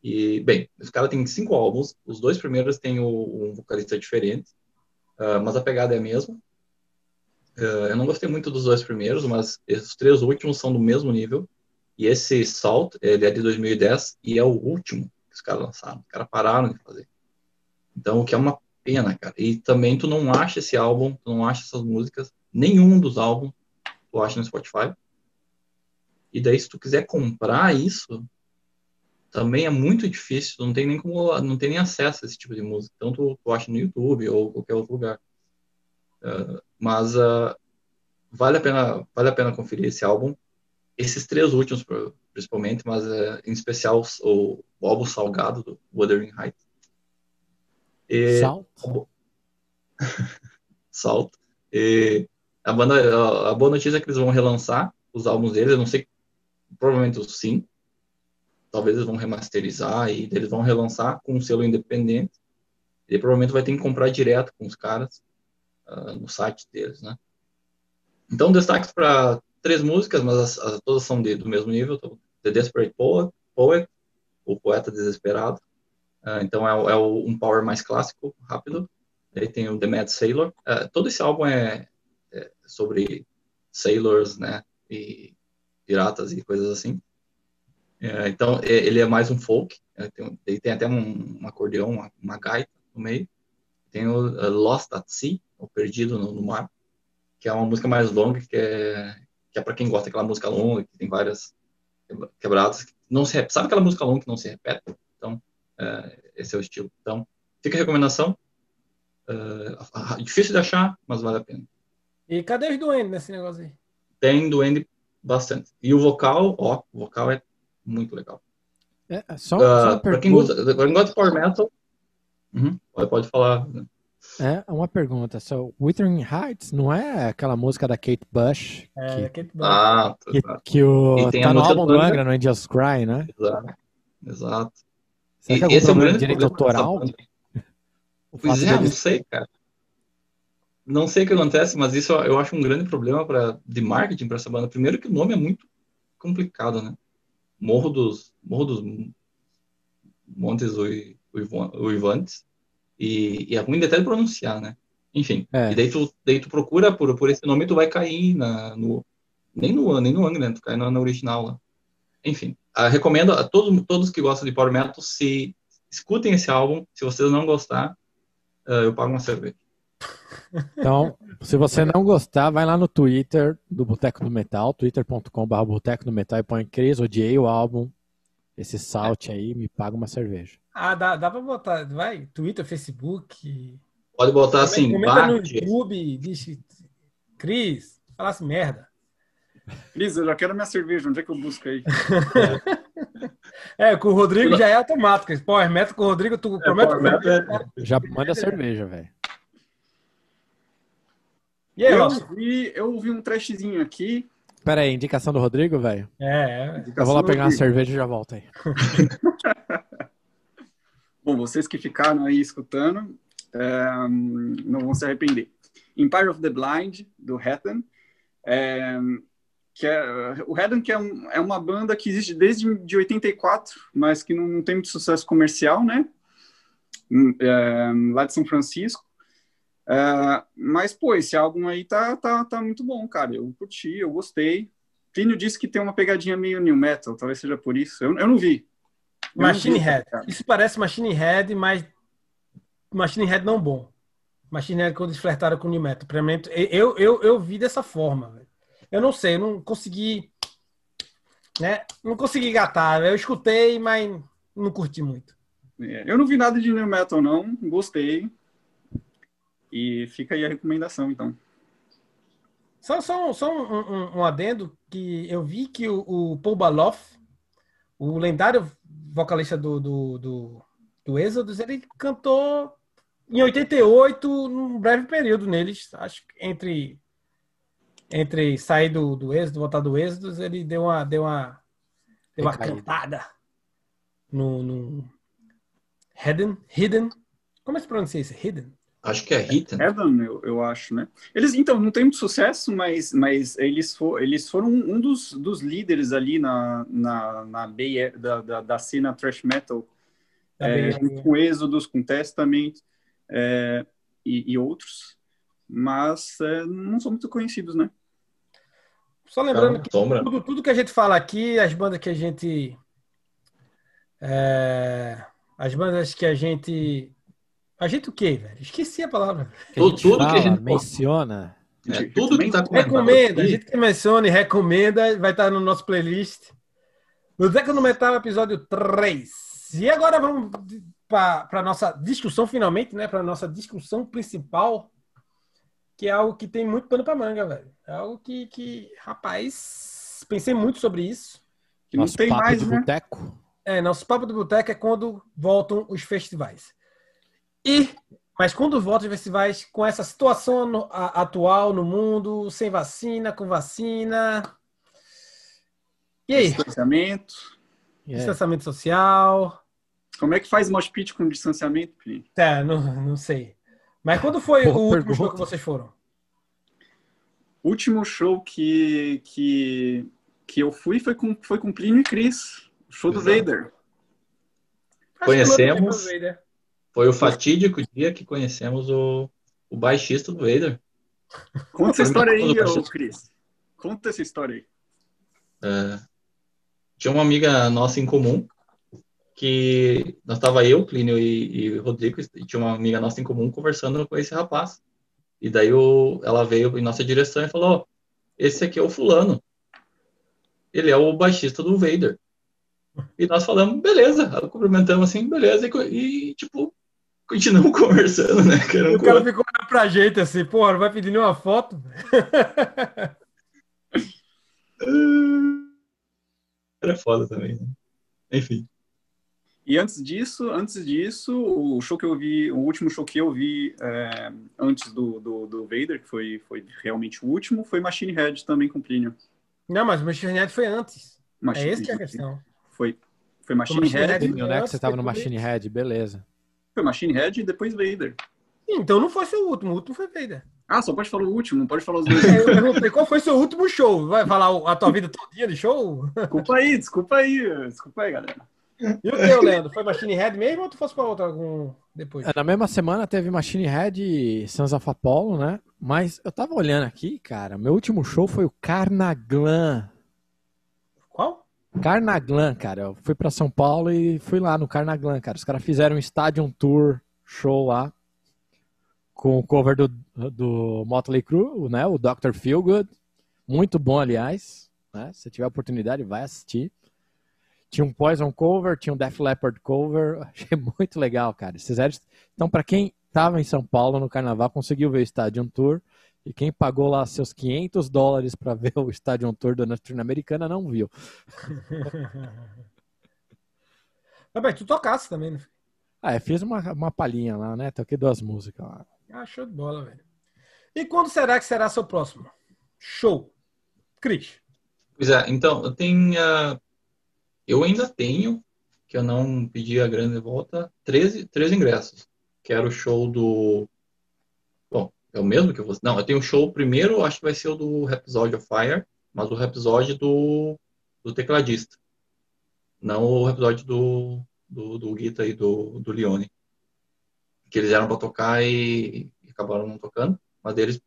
E, bem, os caras têm cinco álbuns. Os dois primeiros têm um vocalista diferente, uh, mas a pegada é a mesma. Uh, eu não gostei muito dos dois primeiros, mas os três últimos são do mesmo nível. E esse Salt, ele é de 2010 e é o último que os caras lançaram. Os caras pararam de fazer. Então, o que é uma pena, cara. E também tu não acha esse álbum, tu não acha essas músicas, nenhum dos álbuns tu acha no Spotify. E daí, se tu quiser comprar isso, também é muito difícil, não tem nem como, não tem nem acesso a esse tipo de música. Então tu, tu acha no YouTube ou qualquer outro lugar. Uh, mas uh, vale a pena, vale a pena conferir esse álbum. Esses três últimos, principalmente, mas uh, em especial o, o álbum Salgado do Wuthering Heights. E, Salto. <laughs> Salto. E a banda, a, boa notícia é que eles vão relançar os álbuns deles. Eu não sei, provavelmente sim, talvez eles vão remasterizar e eles vão relançar com um selo independente. Ele provavelmente vai ter que comprar direto com os caras uh, no site deles, né? Então, destaques para três músicas, mas as, as, todas são de, do mesmo nível. Então, The Desperate Poet, Poet o Poeta Desesperado. Uh, então, é, é o, um power mais clássico, rápido. Ele tem o The Mad Sailor. Uh, todo esse álbum é, é sobre sailors, né? E piratas e coisas assim. É, então, é, ele é mais um folk. É, tem, ele tem até um, um acordeão, uma, uma, gaita no meio. Tem o Lost at Sea, o Perdido no, no, Mar, que é uma música mais longa, que é, que é para quem gosta daquela música longa, que tem várias quebradas. Não se, sabe aquela música longa que não se repete? É, esse é o estilo. Então, fica a recomendação. Uh, difícil de achar, mas vale a pena. E cadê os duendes nesse negócio aí? Tem duende bastante. E o vocal, ó, o vocal é muito legal. É, é só, uh, só para quem gosta, quem gosta de power metal, uhum, pode, pode falar. É, uma pergunta. So, Wuthering Heights não é aquela música da Kate Bush? É, que, Kate Bush. Ah, que, que o, tá no álbum do Angra, no Angels Cry, né? Exato. Exato. Será que é esse é o grande direito autoral? Pois é, não sei, cara. Não sei o que acontece, mas isso eu acho um grande problema pra, de marketing para essa banda. Primeiro que o nome é muito complicado, né? Morro dos, Morro dos Montes Uivantes, e, e é ruim até de pronunciar, né? Enfim, é. e daí tu, daí tu procura por, por esse nome tu vai cair na, no, nem no nem no Angra, né? tu cai na, na original lá. Enfim, uh, recomendo a todos, todos que gostam de Power Metal, se escutem esse álbum, se vocês não gostar, uh, eu pago uma cerveja. Então, se você não gostar, vai lá no Twitter do Boteco do Metal, twitter.com.br Boteco do Metal e põe Cris, odiei o álbum, esse salt aí, me paga uma cerveja. Ah, dá, dá pra botar, vai, Twitter, Facebook... Pode botar assim, comenta no YouTube, diz, Cris, falasse merda. Cris, eu já quero minha cerveja, onde é que eu busco aí? É, com o Rodrigo já é automático. Power Metal com o Rodrigo, tu é, promete? Já manda cerveja, velho. E aí, eu, ouvi, eu ouvi um trashzinho aqui. Pera aí, indicação do Rodrigo, velho? É, é. Eu vou lá pegar uma cerveja e já volto aí. <laughs> Bom, vocês que ficaram aí escutando, é, não vão se arrepender. Empire of the Blind, do Hatton. É, que é, o Hatton que é, um, é, uma banda que existe desde de 84, mas que não, não tem muito sucesso comercial, né? Hum, é, lá de São Francisco. Uh, mas, pô, esse álbum aí tá, tá, tá muito bom, cara. Eu curti, eu gostei. Plínio disse que tem uma pegadinha meio new metal, talvez seja por isso. Eu, eu não vi. Eu Machine não vi, Head. Cara. Isso parece Machine Head, mas Machine Head não bom. Machine Head quando eles flertaram com new metal. Eu, eu, eu vi dessa forma. Véio. Eu não sei, eu não consegui. Né? Não consegui gatar. Eu escutei, mas não curti muito. É, eu não vi nada de new metal, não. Gostei. E fica aí a recomendação, então. Só, só, só um, um, um adendo que eu vi que o, o Paul Baloff, o lendário vocalista do, do, do, do Exodus, ele cantou em 88, num breve período neles, acho que entre entre sair do, do Êxodo, voltar do Êxodo, ele deu uma deu uma deu uma cantada no, no Hidden, Hidden, como é que se pronuncia isso? Hidden? Acho que é Rita. Evan, eu, eu acho, né? Eles, então, não tem muito sucesso, mas, mas eles, for, eles foram um dos, dos líderes ali na, na, na Bay, da, da, da cena thrash metal, é, com Êxodos, com Testament é, e, e, outros, mas é, não são muito conhecidos, né? Só lembrando que tudo, tudo, que a gente fala aqui, as bandas que a gente. É, as bandas que a gente A gente o quê, velho? Esqueci a palavra. Que a gente Tudo que a fala, gente- menciona. É, tudo que tá Recomenda. A gente que menciona e recomenda vai estar no nosso playlist. No Zeca no Metal, episódio 3. E agora vamos para a nossa discussão, finalmente, né? Para nossa discussão principal, que é algo que tem muito pano para manga, velho. É algo que, que, rapaz, pensei muito sobre isso. Que não Nosso tem papo mais, de né? boteco. É, nosso papo do boteco é quando voltam os festivais. E, mas quando voltam os festivais, com essa situação no- a- atual no mundo, sem vacina, com vacina. E aí? Distanciamento. É. Distanciamento social. Como é que faz mosh pit com distanciamento, Plínio? Tá, não, não sei. Mas quando foi Boa o último pergunta. show que vocês foram? último show que, que, que eu fui foi com, foi com Plínio e Cris. O show do Exato. Vader. Conhecemos. Foi o fatídico dia que conhecemos o, o baixista do Vader. Conta essa história aí, ô. Cris. Conta essa história aí. É, tinha uma amiga nossa em comum que nós estava eu, Clínio e, e Rodrigo, e tinha uma amiga nossa em comum conversando com esse rapaz. E daí o, ela veio em nossa direção e falou: Esse aqui é o fulano. Ele é o baixista do Vader. E nós falamos, beleza, cumprimentamos assim, beleza, e, e, tipo, continuamos <laughs> conversando, né? um O cara ficou olhando pra gente assim, porra, não vai pedir nenhuma foto? <laughs> Era foda também, né? Enfim. E antes disso, antes disso, o show que eu vi, o último show que eu vi é, antes do, do, do Vader, que foi, foi realmente o último, foi Machine Head também com Plínio. Não, mas o Machine Head foi antes. Machine, É esse que é a questão. Foi, foi Machine, Machine Head, Head- né? Que você tava no Machine Head, beleza. foi Machine Head e depois Vader. Então não foi seu último, o último foi Vader. Ah, só pode falar o último, não pode falar os <laughs> dois. Eu perguntei qual foi seu último show? Vai falar a tua vida todinha de show? desculpa aí, desculpa aí, desculpa aí, galera. E o teu, Leandro? Foi Machine Head mesmo ou tu fosse pra outra algum depois? É, na mesma semana teve Machine Head e Sons of Apollo, né? Mas eu tava olhando aqui, cara, meu último show foi o Carnaglan. Qual? Carnaglan, cara. Eu fui pra São Paulo e fui lá no Carnaglan, cara. Os caras fizeram um Stadium Tour show lá com o cover do, do Motley Crue, né? O Dr. Feelgood. Muito bom, aliás. Né? Se tiver oportunidade, vai assistir. Tinha um Poison cover, tinha um Def Leppard cover. Achei <laughs> muito legal, cara. Então, pra quem tava em São Paulo no Carnaval, conseguiu ver o Stadium Tour. E quem pagou lá seus 500 dólares pra ver o Stadium Tour da Norte-Americana não viu. <laughs> Ah, mas tu tocasse também, né? Ah, eu fiz uma, uma palhinha lá, né? Toquei duas músicas lá. Ah, show de bola, velho. E quando será que será seu próximo? Show. Cris. Pois é, então, eu tenho. Eu ainda tenho, que eu não pedi a grande volta, 13, 13 ingressos. Que era o show do. Bom, é o mesmo que eu vou. Não, eu tenho o show primeiro, acho que vai ser o do Rhapsody of Fire, mas o Rhapsody do, do tecladista. Não o Rhapsody do, do, do Guita e do, do Leone. Que eles eram para tocar e, e acabaram não tocando, mas eles.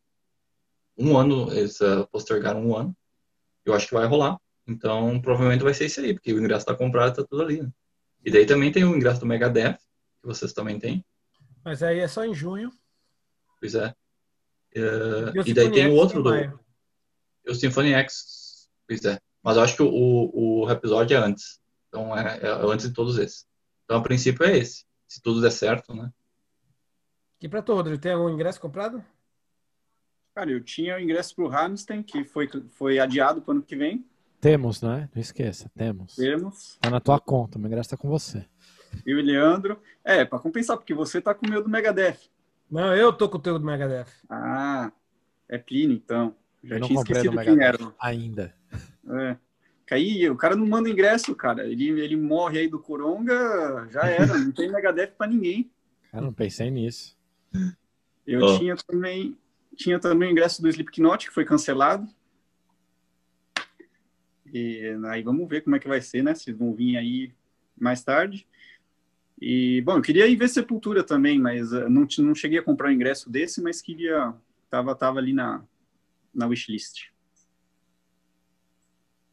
Um ano, eles ah, postergaram um ano. Eu acho que vai rolar. Então, provavelmente vai ser isso aí, porque o ingresso está comprado, tá tudo ali. Né? E daí também tem o ingresso do Megadeth, que vocês também têm. Mas aí é só em junho. Pois é. Eh, E o e daí Symphony tem o outro do. maio. O Symphony X. Pois é. Mas eu acho que o, o episódio é antes. Então é, é antes de todos esses. Então, a princípio é esse. Se tudo der certo, né? E pra tu, Rodrigo, tem algum ingresso comprado? Cara, eu tinha o ingresso pro Rammstein, que foi, foi adiado para ano que vem. Temos, né? Não esqueça, temos. Temos. Tá na tua conta, o ingresso tá com você. E Leandro. É, para compensar, porque você tá com o meu do Megadeth. Não, eu tô com o teu do Megadeth. Ah, é Plínio, então. Já Eu não tinha comprei esquecido quem Megadeth era. ainda. É. Aí, o cara não manda ingresso, cara. Ele, ele morre aí do Coronga, já era. Não tem Megadeth para ninguém. Cara, não pensei nisso. Eu Ó. tinha também tinha também o ingresso do Slipknot, que foi cancelado. E aí vamos ver como é que vai ser, né? Se vão vir aí mais tarde. E, bom, eu queria ir ver Sepultura também, mas eh, não, não cheguei a comprar o ingresso desse, mas queria... Tava, tava ali na, na wishlist.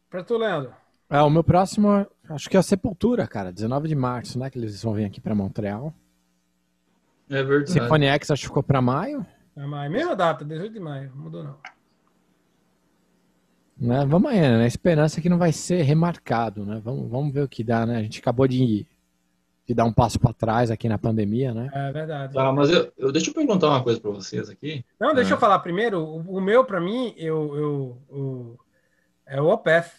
Pra tu, Leandro. É, o meu próximo, acho que é a Sepultura, cara. 19 de março, né? Que eles vão vir aqui pra Montreal. É verdade. Symphony X acho que ficou pra maio. É maio. Mesma data, 18 de maio. Mudou não. Né? Vamos aí, né? Na esperança que não vai ser remarcado, né? Vamos, vamos ver o que dá, né? A gente acabou de, de dar um passo para trás aqui na pandemia, né? É verdade. Tá, mas eu, eu- deixa eu perguntar uma coisa pra vocês aqui. Não, deixa É. eu falar primeiro. O, o meu, pra mim, eu, eu, eu- é o OPEF.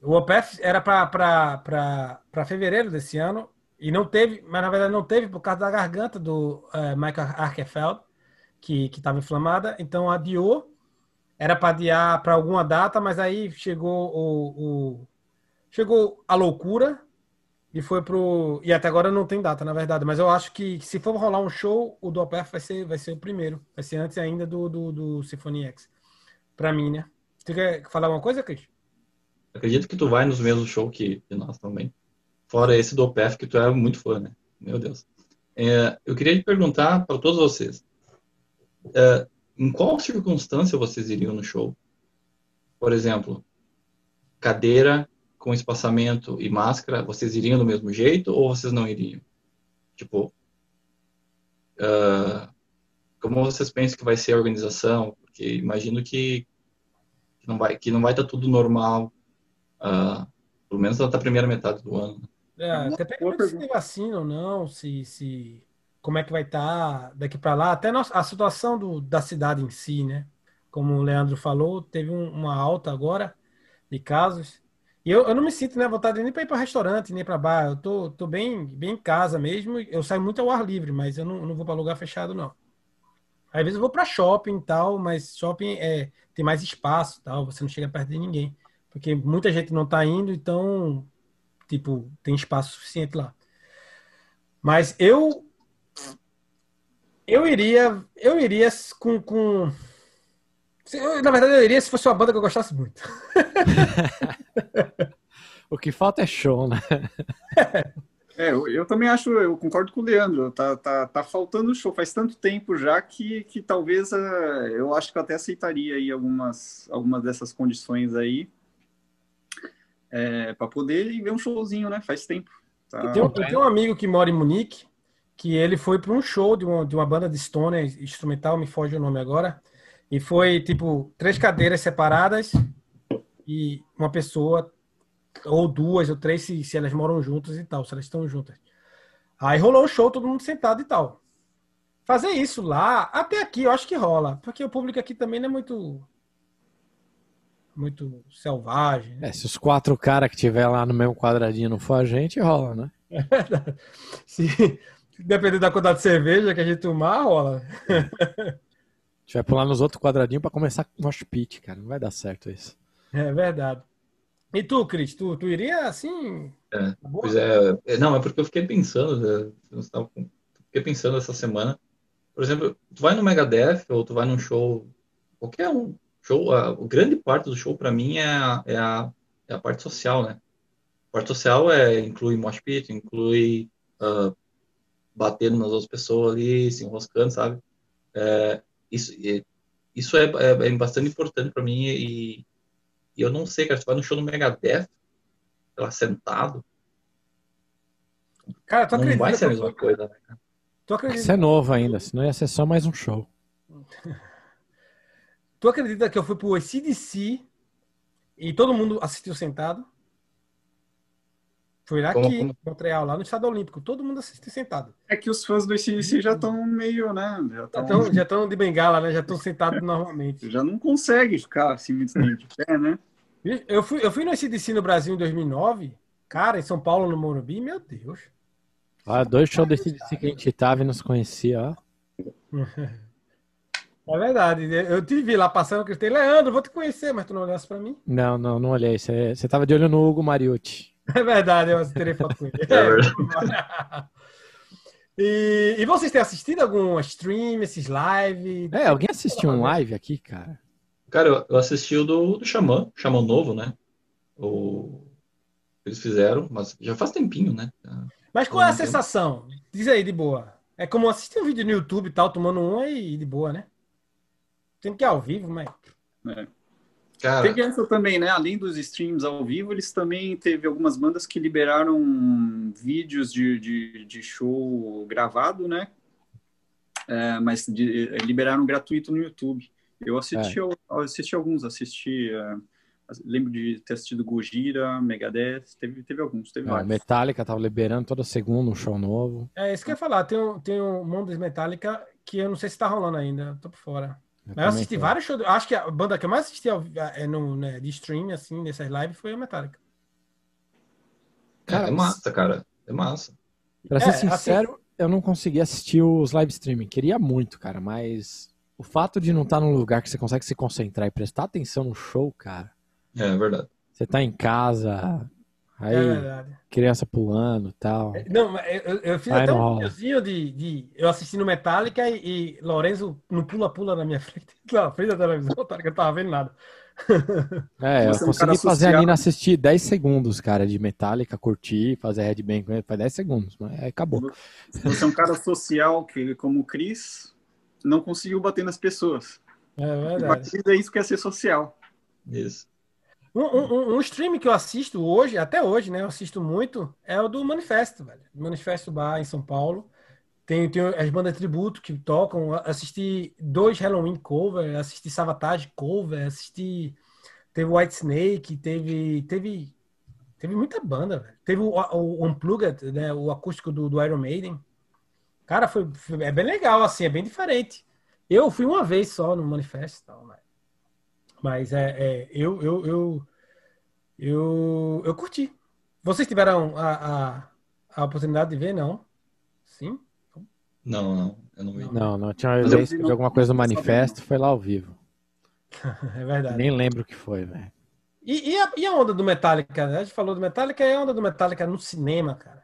O OPEF era para fevereiro desse ano e não teve, mas na verdade não teve por causa da garganta do eh, Michael Arkefeld, que estava inflamada, então adiou. Era para adiar para alguma data, mas aí chegou o, o- chegou a loucura e foi pro e até agora não tem data, na verdade. Mas eu acho que se for rolar um show, o do OPEF vai ser vai ser o primeiro, vai ser antes ainda do do, do Symphony X, para mim, né? Você quer falar alguma coisa, Cris? Acredito que tu vai nos mesmos shows que, que nós também. Fora esse do OPEF, que tu é muito fã, né? Meu Deus. É, eu queria te perguntar para todos vocês. é, em qual circunstância vocês iriam no show? Por exemplo, cadeira com espaçamento e máscara, vocês iriam do mesmo jeito ou vocês não iriam? Tipo, ah, como vocês pensam que vai ser a organização? Porque imagino que que não vai que não vai estar tudo normal, ah, pelo menos até a primeira metade do ano. É, Uma depende se tem vacina ou não, se, se como é que vai estar daqui para lá, até a situação do, da cidade em si, né? Como o Leandro falou, teve um- uma alta agora de casos. E eu, eu não me sinto né, vontade nem para ir para restaurante, nem para bar. Eu tô, tô bem, bem em casa mesmo. Eu saio muito ao ar livre, mas eu não, não vou para lugar fechado, não. Às vezes eu vou para shopping e tal, mas shopping é, tem mais espaço tal, você não chega perto de ninguém. Porque muita gente não tá indo, então tipo, tem espaço suficiente lá. Mas eu eu iria, eu iria com, com eu, na verdade eu iria se fosse uma banda que eu gostasse muito. <laughs> O que falta é show, né? <laughs> É, eu, eu também acho, eu concordo com o Leandro, tá, tá, tá faltando show, faz tanto tempo já que, que talvez eh, eu acho que eu até aceitaria aí algumas, algumas dessas condições aí para poder ir ver um showzinho, né? Faz tempo. Tá? Eu tenho, eu tenho um amigo que mora em Munique, que ele foi para um show de uma, de uma banda de stoner instrumental, me foge o nome agora, e foi tipo três cadeiras separadas e uma pessoa ou duas ou três se, se elas moram juntas e tal, se elas estão juntas. Aí rolou um show, todo mundo sentado e tal. Fazer isso lá, até aqui eu acho que rola, porque o público aqui também não é muito muito selvagem. né? É, se os quatro caras que tiver lá no mesmo quadradinho não for a gente, rola, né? <laughs> Se depender da quantidade de cerveja que a gente tomar, rola. <laughs> A gente vai pular nos outros quadradinhos pra começar com mosh pit, cara. Não vai dar certo isso. É verdade. E tu, Cris, tu, tu iria assim? É, boa? Pois é, é, não, é porque eu fiquei pensando, né, eu estava com- fiquei pensando essa semana, por exemplo, tu vai no Megadeth ou tu vai num show, qualquer um show, a, a grande parte do show para mim é a, é, a, é a parte social, né? A parte social é, inclui mosh pit, inclui ah, batendo nas outras pessoas ali, se enroscando, sabe? É, isso isso é, é, é bastante importante para mim e, e eu não sei, cara, se tu vai no show do Megadeth, sei lá, sentado, Cara, tu não acredita, vai ser a mesma coisa, né? tu acredita, Isso é novo ainda, senão ia ser só mais um show. <laughs> tu acredita que eu fui pro ACDC e todo mundo assistiu sentado? Foi lá Como- aqui, como? em Montreal, lá no Estado Olímpico. Todo mundo assistiu sentado. É que os fãs do ICDC já estão meio, né? Já, Já tão- estão de bengala, né? Já estão sentados normalmente. já não consegue ficar assim muito tempo de pé, né? Eu fui, eu fui no ACDC no Brasil em 2009. Cara, em São Paulo, no Morumbi. Meu Deus. Ah, dois shows desse DC que a gente tava e não se conhecia, ó. <laughs> É verdade. Eu te vi lá passando, eu gritei, Leandro, vou te conhecer, mas tu não olhasse pra mim. Não, não, não olhei. Você, você tava de olho no Hugo Mariotti. É verdade, eu terei foto com ele. É <laughs> verdade. E, e vocês têm assistido algum stream, esses live? É, alguém assistiu um live aqui, cara? Cara, eu, assisti o do, do Xamã, Xamã Novo, né? O, eles fizeram, mas já faz tempinho, né? Mas qual é a Não tem. sensação? Diz aí, de boa. É como assistir um vídeo no YouTube e tal, tomando um e de boa, né? Tem que ir ao vivo, mas. Cara, Teve essa também, né? Além dos streams ao vivo, eles também teve algumas bandas que liberaram vídeos de, de, de show gravado, né? É, mas de- liberaram gratuito no YouTube. Eu assisti, ao- eu assisti alguns, assisti. é, lembro de ter assistido Gojira, Megadeth, teve, teve alguns, teve É, vários. Metallica tava liberando toda segunda um show novo. É isso que eu ia falar. Tem um, tem um Mondes Metallica que eu não sei se tá rolando ainda. eu Tô por fora. Eu Mas eu assisti vários shows. Acho que a banda que eu mais assisti ao- é no, né, de stream, assim, nessas lives, foi a Metallica. Cara, é massa, cara. É massa. Pra ser É, assim- sincero, eu não consegui assistir os live streaming. Queria muito, cara, mas o fato de não estar num lugar que você consegue se concentrar e prestar atenção no show, cara. É verdade. Você tá em casa, aí É verdade. criança pulando e tal. Não, mas eu, eu- fiz Ai, até não um videozinho de, de. Eu assistindo Metallica e, e Lorenzo no pula-pula na minha <laughs> frente. Na frente da televisão, tá, que eu não tava vendo nada. É, eu é um consegui cara fazer a. Nina assistir 10 segundos, cara, de Metallica, curtir, fazer headbang com ele, foi 10 segundos, mas aí acabou. Você é um cara social que, como o Chris, não conseguiu bater nas pessoas. É verdade. partir daí isso que é ser social. Isso. Um, um, um stream que eu assisto hoje, até hoje, né? Eu assisto muito, é o do Manifesto, velho. Manifesto Bar em São Paulo. Tem, tem as bandas tributo que tocam. Assisti dois Halloween cover, assisti Savatage cover, assisti. Teve White Snake, teve. Teve, teve muita banda, velho. Teve o, o Unplugged, né? O acústico do, do Iron Maiden. Cara, foi, foi- é bem legal, assim, é bem diferente. Eu fui uma vez só no Manifesto e tal, mas. Mas é, é, eu, eu, eu, eu, eu curti. Vocês tiveram a, a, a oportunidade de ver, não? Sim? Não, não. Eu não vi. Não, não, tinha uma vez que eu vi alguma coisa no manifesto, foi lá ao vivo. <laughs> É verdade. Nem lembro o que foi, velho. E, e, a, e a onda do Metallica? né? A gente falou do Metallica, e a onda do Metallica no cinema, cara?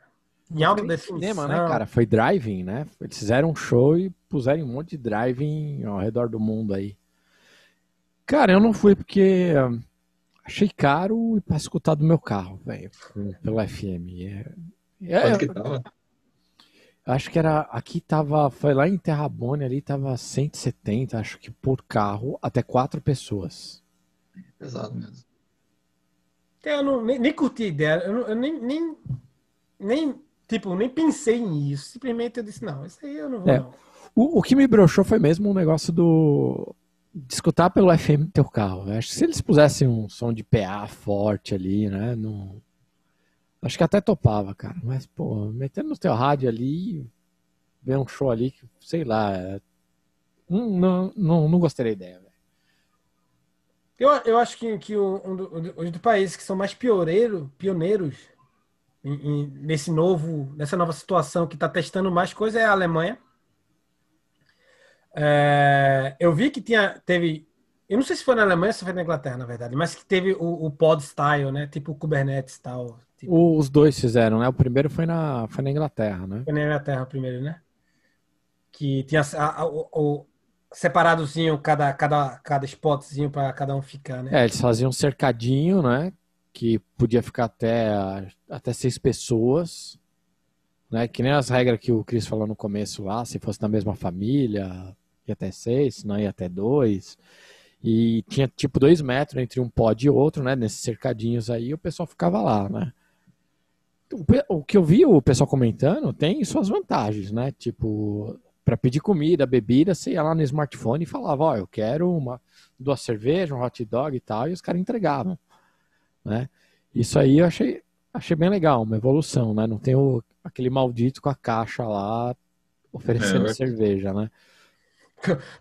Em alta Foi definição. cinema, né, cara? Foi driving, né? Eles fizeram um show e puseram um monte de driving ao redor do mundo aí. Cara, eu não fui porque achei caro e pra escutar do meu carro, velho, pelo FM. É, é, Quanto que tava? acho que era. Aqui tava. Foi lá em Terrabone ali, tava 170, acho que por carro, até quatro pessoas. Pesado mesmo. Eu não, nem, nem curti a ideia. Eu, não- eu nem, nem, nem, tipo, nem pensei nisso. Simplesmente eu disse, não, isso aí eu não vou, É. não. O, o que me broxou foi mesmo um negócio do. Escutar pelo FM teu carro. Eu Acho que se eles pusessem um som de PA forte ali, né? Não... Acho que até topava, cara. Mas, pô, metendo no teu rádio ali, ver um show ali, que, sei lá. é- Não, não, não, não gostei da ideia, velho. Eu, eu acho que, que um um do- os dos países que são mais pioneiro, pioneiros em- em- nesse novo, nessa nova situação que está testando mais coisa é a Alemanha. É, eu vi que tinha, teve, eu não sei se foi na Alemanha ou se foi na Inglaterra, na verdade, mas que teve o, o pod style, né? Tipo o Kubernetes e tal. Tipo, O- Os dois fizeram, né? O primeiro foi na, foi na Inglaterra, né? Foi na Inglaterra primeiro, né? Que tinha a- a- o, o- separadozinho cada, cada, cada spotzinho para cada um ficar, né? É, eles faziam um cercadinho, né? Que podia ficar até, até seis pessoas. Né? Que nem as regras que o Cris falou no começo lá, se fosse na mesma família, ia até seis, senão ia até dois. E tinha tipo dois metros entre um pod e outro, né? Nesses cercadinhos aí, o pessoal ficava lá, né? O que eu vi o pessoal comentando tem suas vantagens, né? Tipo, para pedir comida, bebida, você ia lá no smartphone e falava, ó, eu quero uma, duas cervejas, um hot dog e tal, e os caras entregavam, né? Isso aí eu achei, achei bem legal, uma evolução, né? Não tem o, aquele maldito com a caixa lá oferecendo É, cerveja, né?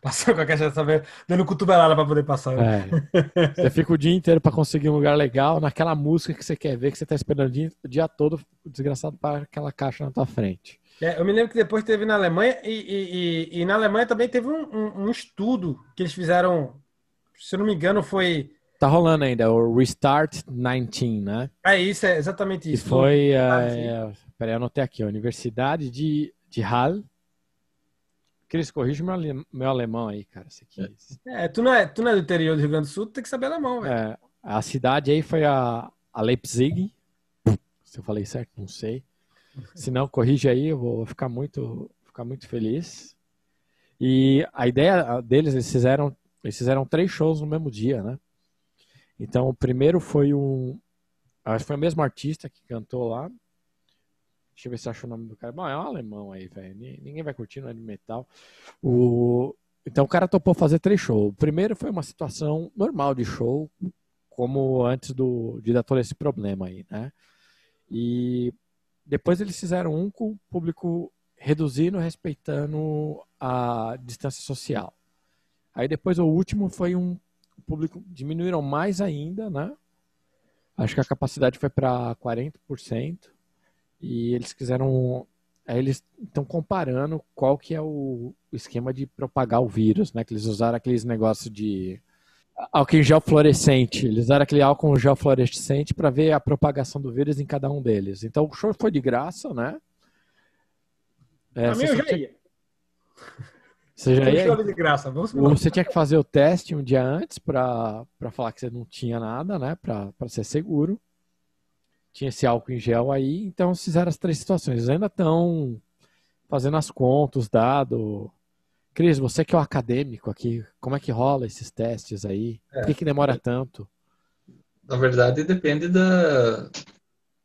Passando com a caixa dessa vez, dando cotovelada para poder passar. né? É. <laughs> Você fica o dia inteiro para conseguir um lugar legal, naquela música que você quer ver, que você tá esperando o dia, o dia todo, o desgraçado para aquela caixa na tua frente. É, eu me lembro que depois teve na Alemanha, e, e- e- e na Alemanha também teve um, um- um estudo que eles fizeram, se eu não me engano, foi. Tá rolando ainda, o Restart 19, né? É isso, é exatamente isso. foi. Ah, É, peraí, eu anotei aqui, a Universidade de, de Halle. Cris, corrige meu, ale- meu alemão aí, cara. Esse aqui. É, tu, não é, tu não é do interior do Rio Grande do Sul, tu tem que saber alemão, velho. É, a cidade aí foi a, a Leipzig. Se eu falei certo, não sei. <laughs> Se não, corrige aí, eu vou ficar muito, ficar muito feliz. E a ideia deles, eles fizeram, eles fizeram três shows no mesmo dia, né? Então, o primeiro foi um. Acho que foi o mesmo artista que cantou lá. Deixa eu ver se acho o nome do cara. Bom, é um alemão aí, velho. Ninguém vai curtir, não é de metal. O... Então o cara topou fazer três shows. O primeiro foi uma situação normal de show, como antes do, de dar todo esse problema aí, né? E depois eles fizeram um com o público reduzindo, respeitando a distância social. Aí depois o último foi um público diminuíram mais ainda, né? Acho que a capacidade foi para 40% e eles quiseram aí eles estão comparando qual que é o esquema de propagar o vírus, né? Que eles usaram aqueles negócios de álcool em gel fluorescente. Eles usaram aquele álcool em gel fluorescente para ver a propagação do vírus em cada um deles. Então o show foi de graça, né? É, mim eu já ia. Você já ia? de graça. Vamos você tinha que fazer o teste um dia antes para falar que você não tinha nada, né? Para ser seguro. Tinha esse álcool em gel aí, então fizeram as três situações. Eles ainda estão fazendo as contas, dado. Cris, você que é o acadêmico aqui, como é que rola esses testes aí? É. Por que, que demora tanto? Na verdade, depende da.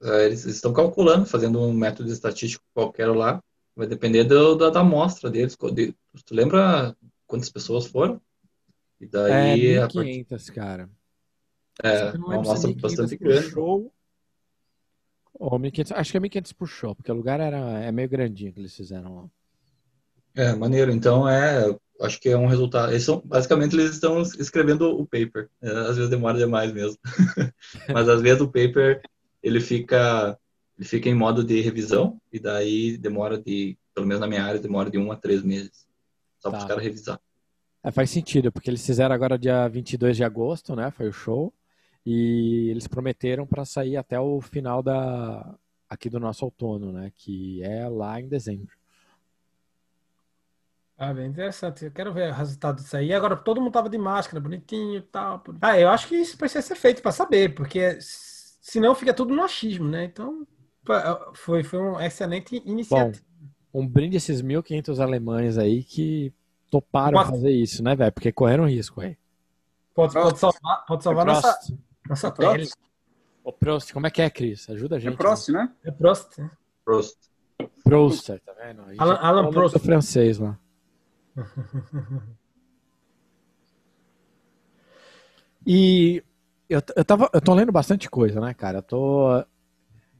É, eles estão calculando, fazendo um método estatístico qualquer lá. Vai depender do, da, da amostra deles. Tu lembra quantas pessoas foram? E daí. É, 1.500, a... cara. É, uma amostra bastante grande. Show, ou 1500, acho que é 1500 por show, porque o lugar era, é meio grandinho que eles fizeram lá. É, maneiro. Então, é, acho que é um resultado. Eles são, basicamente, eles estão escrevendo o paper. É, às vezes demora demais mesmo. <laughs> Mas às vezes o paper, ele fica, ele fica em modo de revisão, e daí demora de, pelo menos na minha área, demora de um a três meses. Só tá. para os caras revisar. É, faz sentido, porque eles fizeram agora dia 22 de agosto, né? Foi o show. E eles prometeram para sair até o final da aqui do nosso outono, né? Que é lá em dezembro. Ah, bem interessante. Eu quero ver o resultado disso aí. Agora todo mundo tava de máscara, bonitinho e tal. Ah, eu acho que isso precisa ser feito para saber, porque senão fica tudo no achismo, né? Então foi, foi uma excelente iniciativa. Bom, um brinde a esses 1.500 alemães aí que toparam fazer isso, né, velho? Porque correram risco aí. Pode, pode salvar, pode salvar nossa, nossa pele. O Prost, como é que é, Cris? Ajuda a gente. É Prost, né? É Prost. Né? Prost. Prost, tá vendo? Alan, Alan Prost. francês lá. <laughs> e eu, eu, tava, eu tô lendo bastante coisa, né, cara? Eu tô.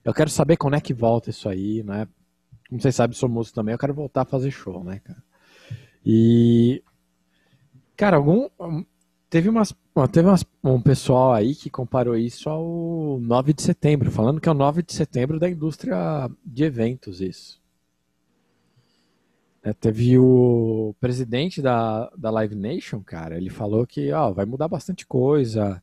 Eu quero saber quando é que volta isso aí, né? Como vocês sabem, sou músico também, eu quero voltar a fazer show, né, cara? E. Cara, algum. Teve, umas, teve umas, um pessoal aí que comparou isso ao 9 de setembro, falando que é o 9 de setembro da indústria de eventos, isso. É, teve o presidente da, da Live Nation, cara, ele falou que ó, vai mudar bastante coisa,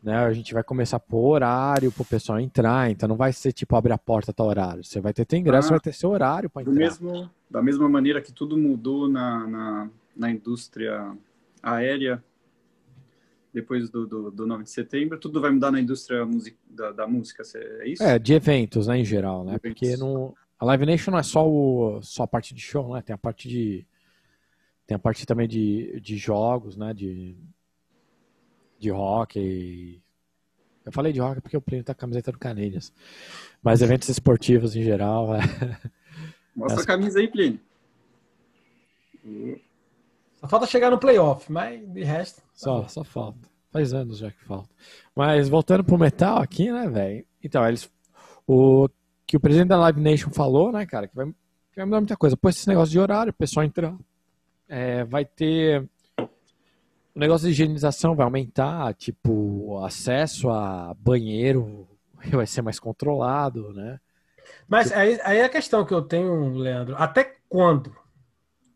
né? A gente vai começar a pôr horário pro pessoal entrar, então não vai ser tipo abrir a porta até horário. Você vai ter teu ingresso, ah, vai ter seu horário para entrar. Mesmo, da mesma maneira que tudo mudou na, na, na indústria aérea, depois do, do, do 9 de setembro, tudo vai mudar na indústria da, da, música, é isso? É, de eventos, né, em geral, né? Porque no, a Live Nation não é só, o, só a parte de show, né? Tem a parte de. Tem a parte também de, de jogos, né? De, de hockey. Eu falei de hockey porque o Plínio tá com a camiseta do Canadiens. Mas eventos esportivos em geral. É... Mostra a camisa aí, Plínio. Só falta chegar no playoff, mas de resto. Só, só falta. Faz anos já que falta. Mas voltando pro metal aqui, né, velho? Então, eles. O que o presidente da Live Nation falou, né, cara, que vai, que vai mudar muita coisa. Pô, esse negócio de horário, o pessoal entrar. É, vai ter. O negócio de higienização vai aumentar, tipo, acesso a banheiro <laughs> vai ser mais controlado, né? Mas aí, aí é a questão que eu tenho, Leandro, até quando?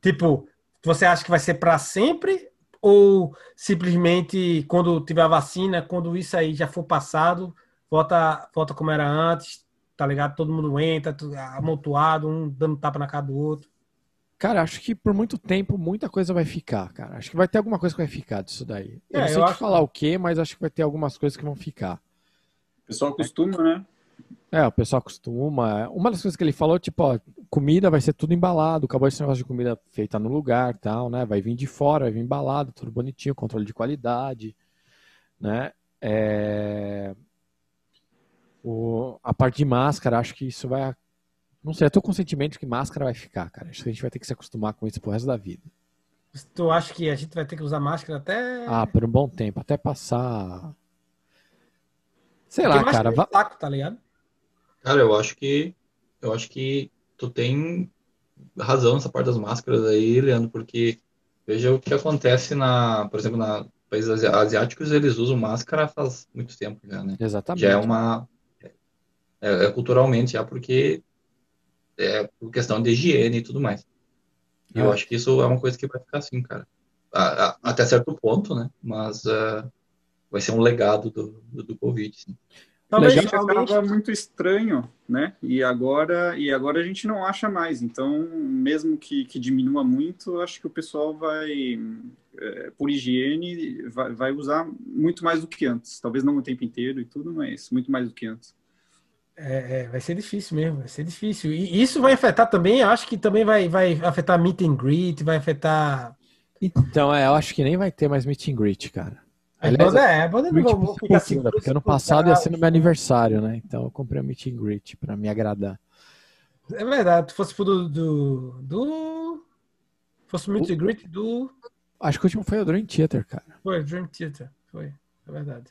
Tipo, você acha que vai ser para sempre ou simplesmente quando tiver a vacina, quando isso aí já for passado, volta, volta como era antes, tá ligado? Todo mundo entra, amontoado, um dando tapa na cara do outro. Cara, acho que por muito tempo muita coisa vai ficar, cara. Acho que vai ter alguma coisa que vai ficar disso daí. Eu é, não sei eu te falar que... o que, mas acho que vai ter algumas coisas que vão ficar. O pessoal costuma, né? É, o pessoal costuma. Uma das coisas que ele falou, tipo, ó, comida vai ser tudo embalado, acabou esse negócio de comida feita no lugar tal, né? Vai vir de fora, vai vir embalado, tudo bonitinho, controle de qualidade, né? É... O... A parte de máscara, acho que isso vai. Não sei, eu tô com o sentimento que máscara vai ficar, cara. Acho que a gente vai ter que se acostumar com isso pro resto da vida. Tu acha que a gente vai ter que usar máscara até. Ah, por um bom tempo, até passar. Sei Porque lá, cara. é va- saco, tá ligado? Cara, eu acho que eu acho que tu tem razão nessa parte das máscaras aí, Leandro, porque veja o que acontece na, por exemplo, na países asi- asiáticos, eles usam máscara faz muito tempo já, né? Exatamente. Já é uma é, é culturalmente já porque é por questão de higiene e tudo mais. E eu É. acho que isso é uma coisa que vai ficar assim, cara. A- a- até certo ponto, né? Mas ah, vai ser um legado do, do, do Covid. sim. Talvez a gente realmente. achava muito estranho, né? E agora, e agora a gente não acha mais. Então, mesmo que, que diminua muito, acho que o pessoal vai, é, por higiene, vai, vai usar muito mais do que antes. Talvez não o tempo inteiro e tudo, mas muito mais do que antes. É, é, vai ser difícil mesmo, vai ser difícil. E isso vai afetar também, acho que também vai, vai afetar meet and greet, vai afetar. Então, é, eu acho que nem vai ter mais meet and greet, cara. Aliás, é, vai and ficar assim. né? porque ano passado ia ser no meu aniversário, né? Então eu comprei um meet and greet pra me agradar. É verdade, se fosse pro do. do, do... Fosse o meet and greet do. Acho que o último foi o Dream Theater, cara. Foi, Dream Theater. Foi, é verdade.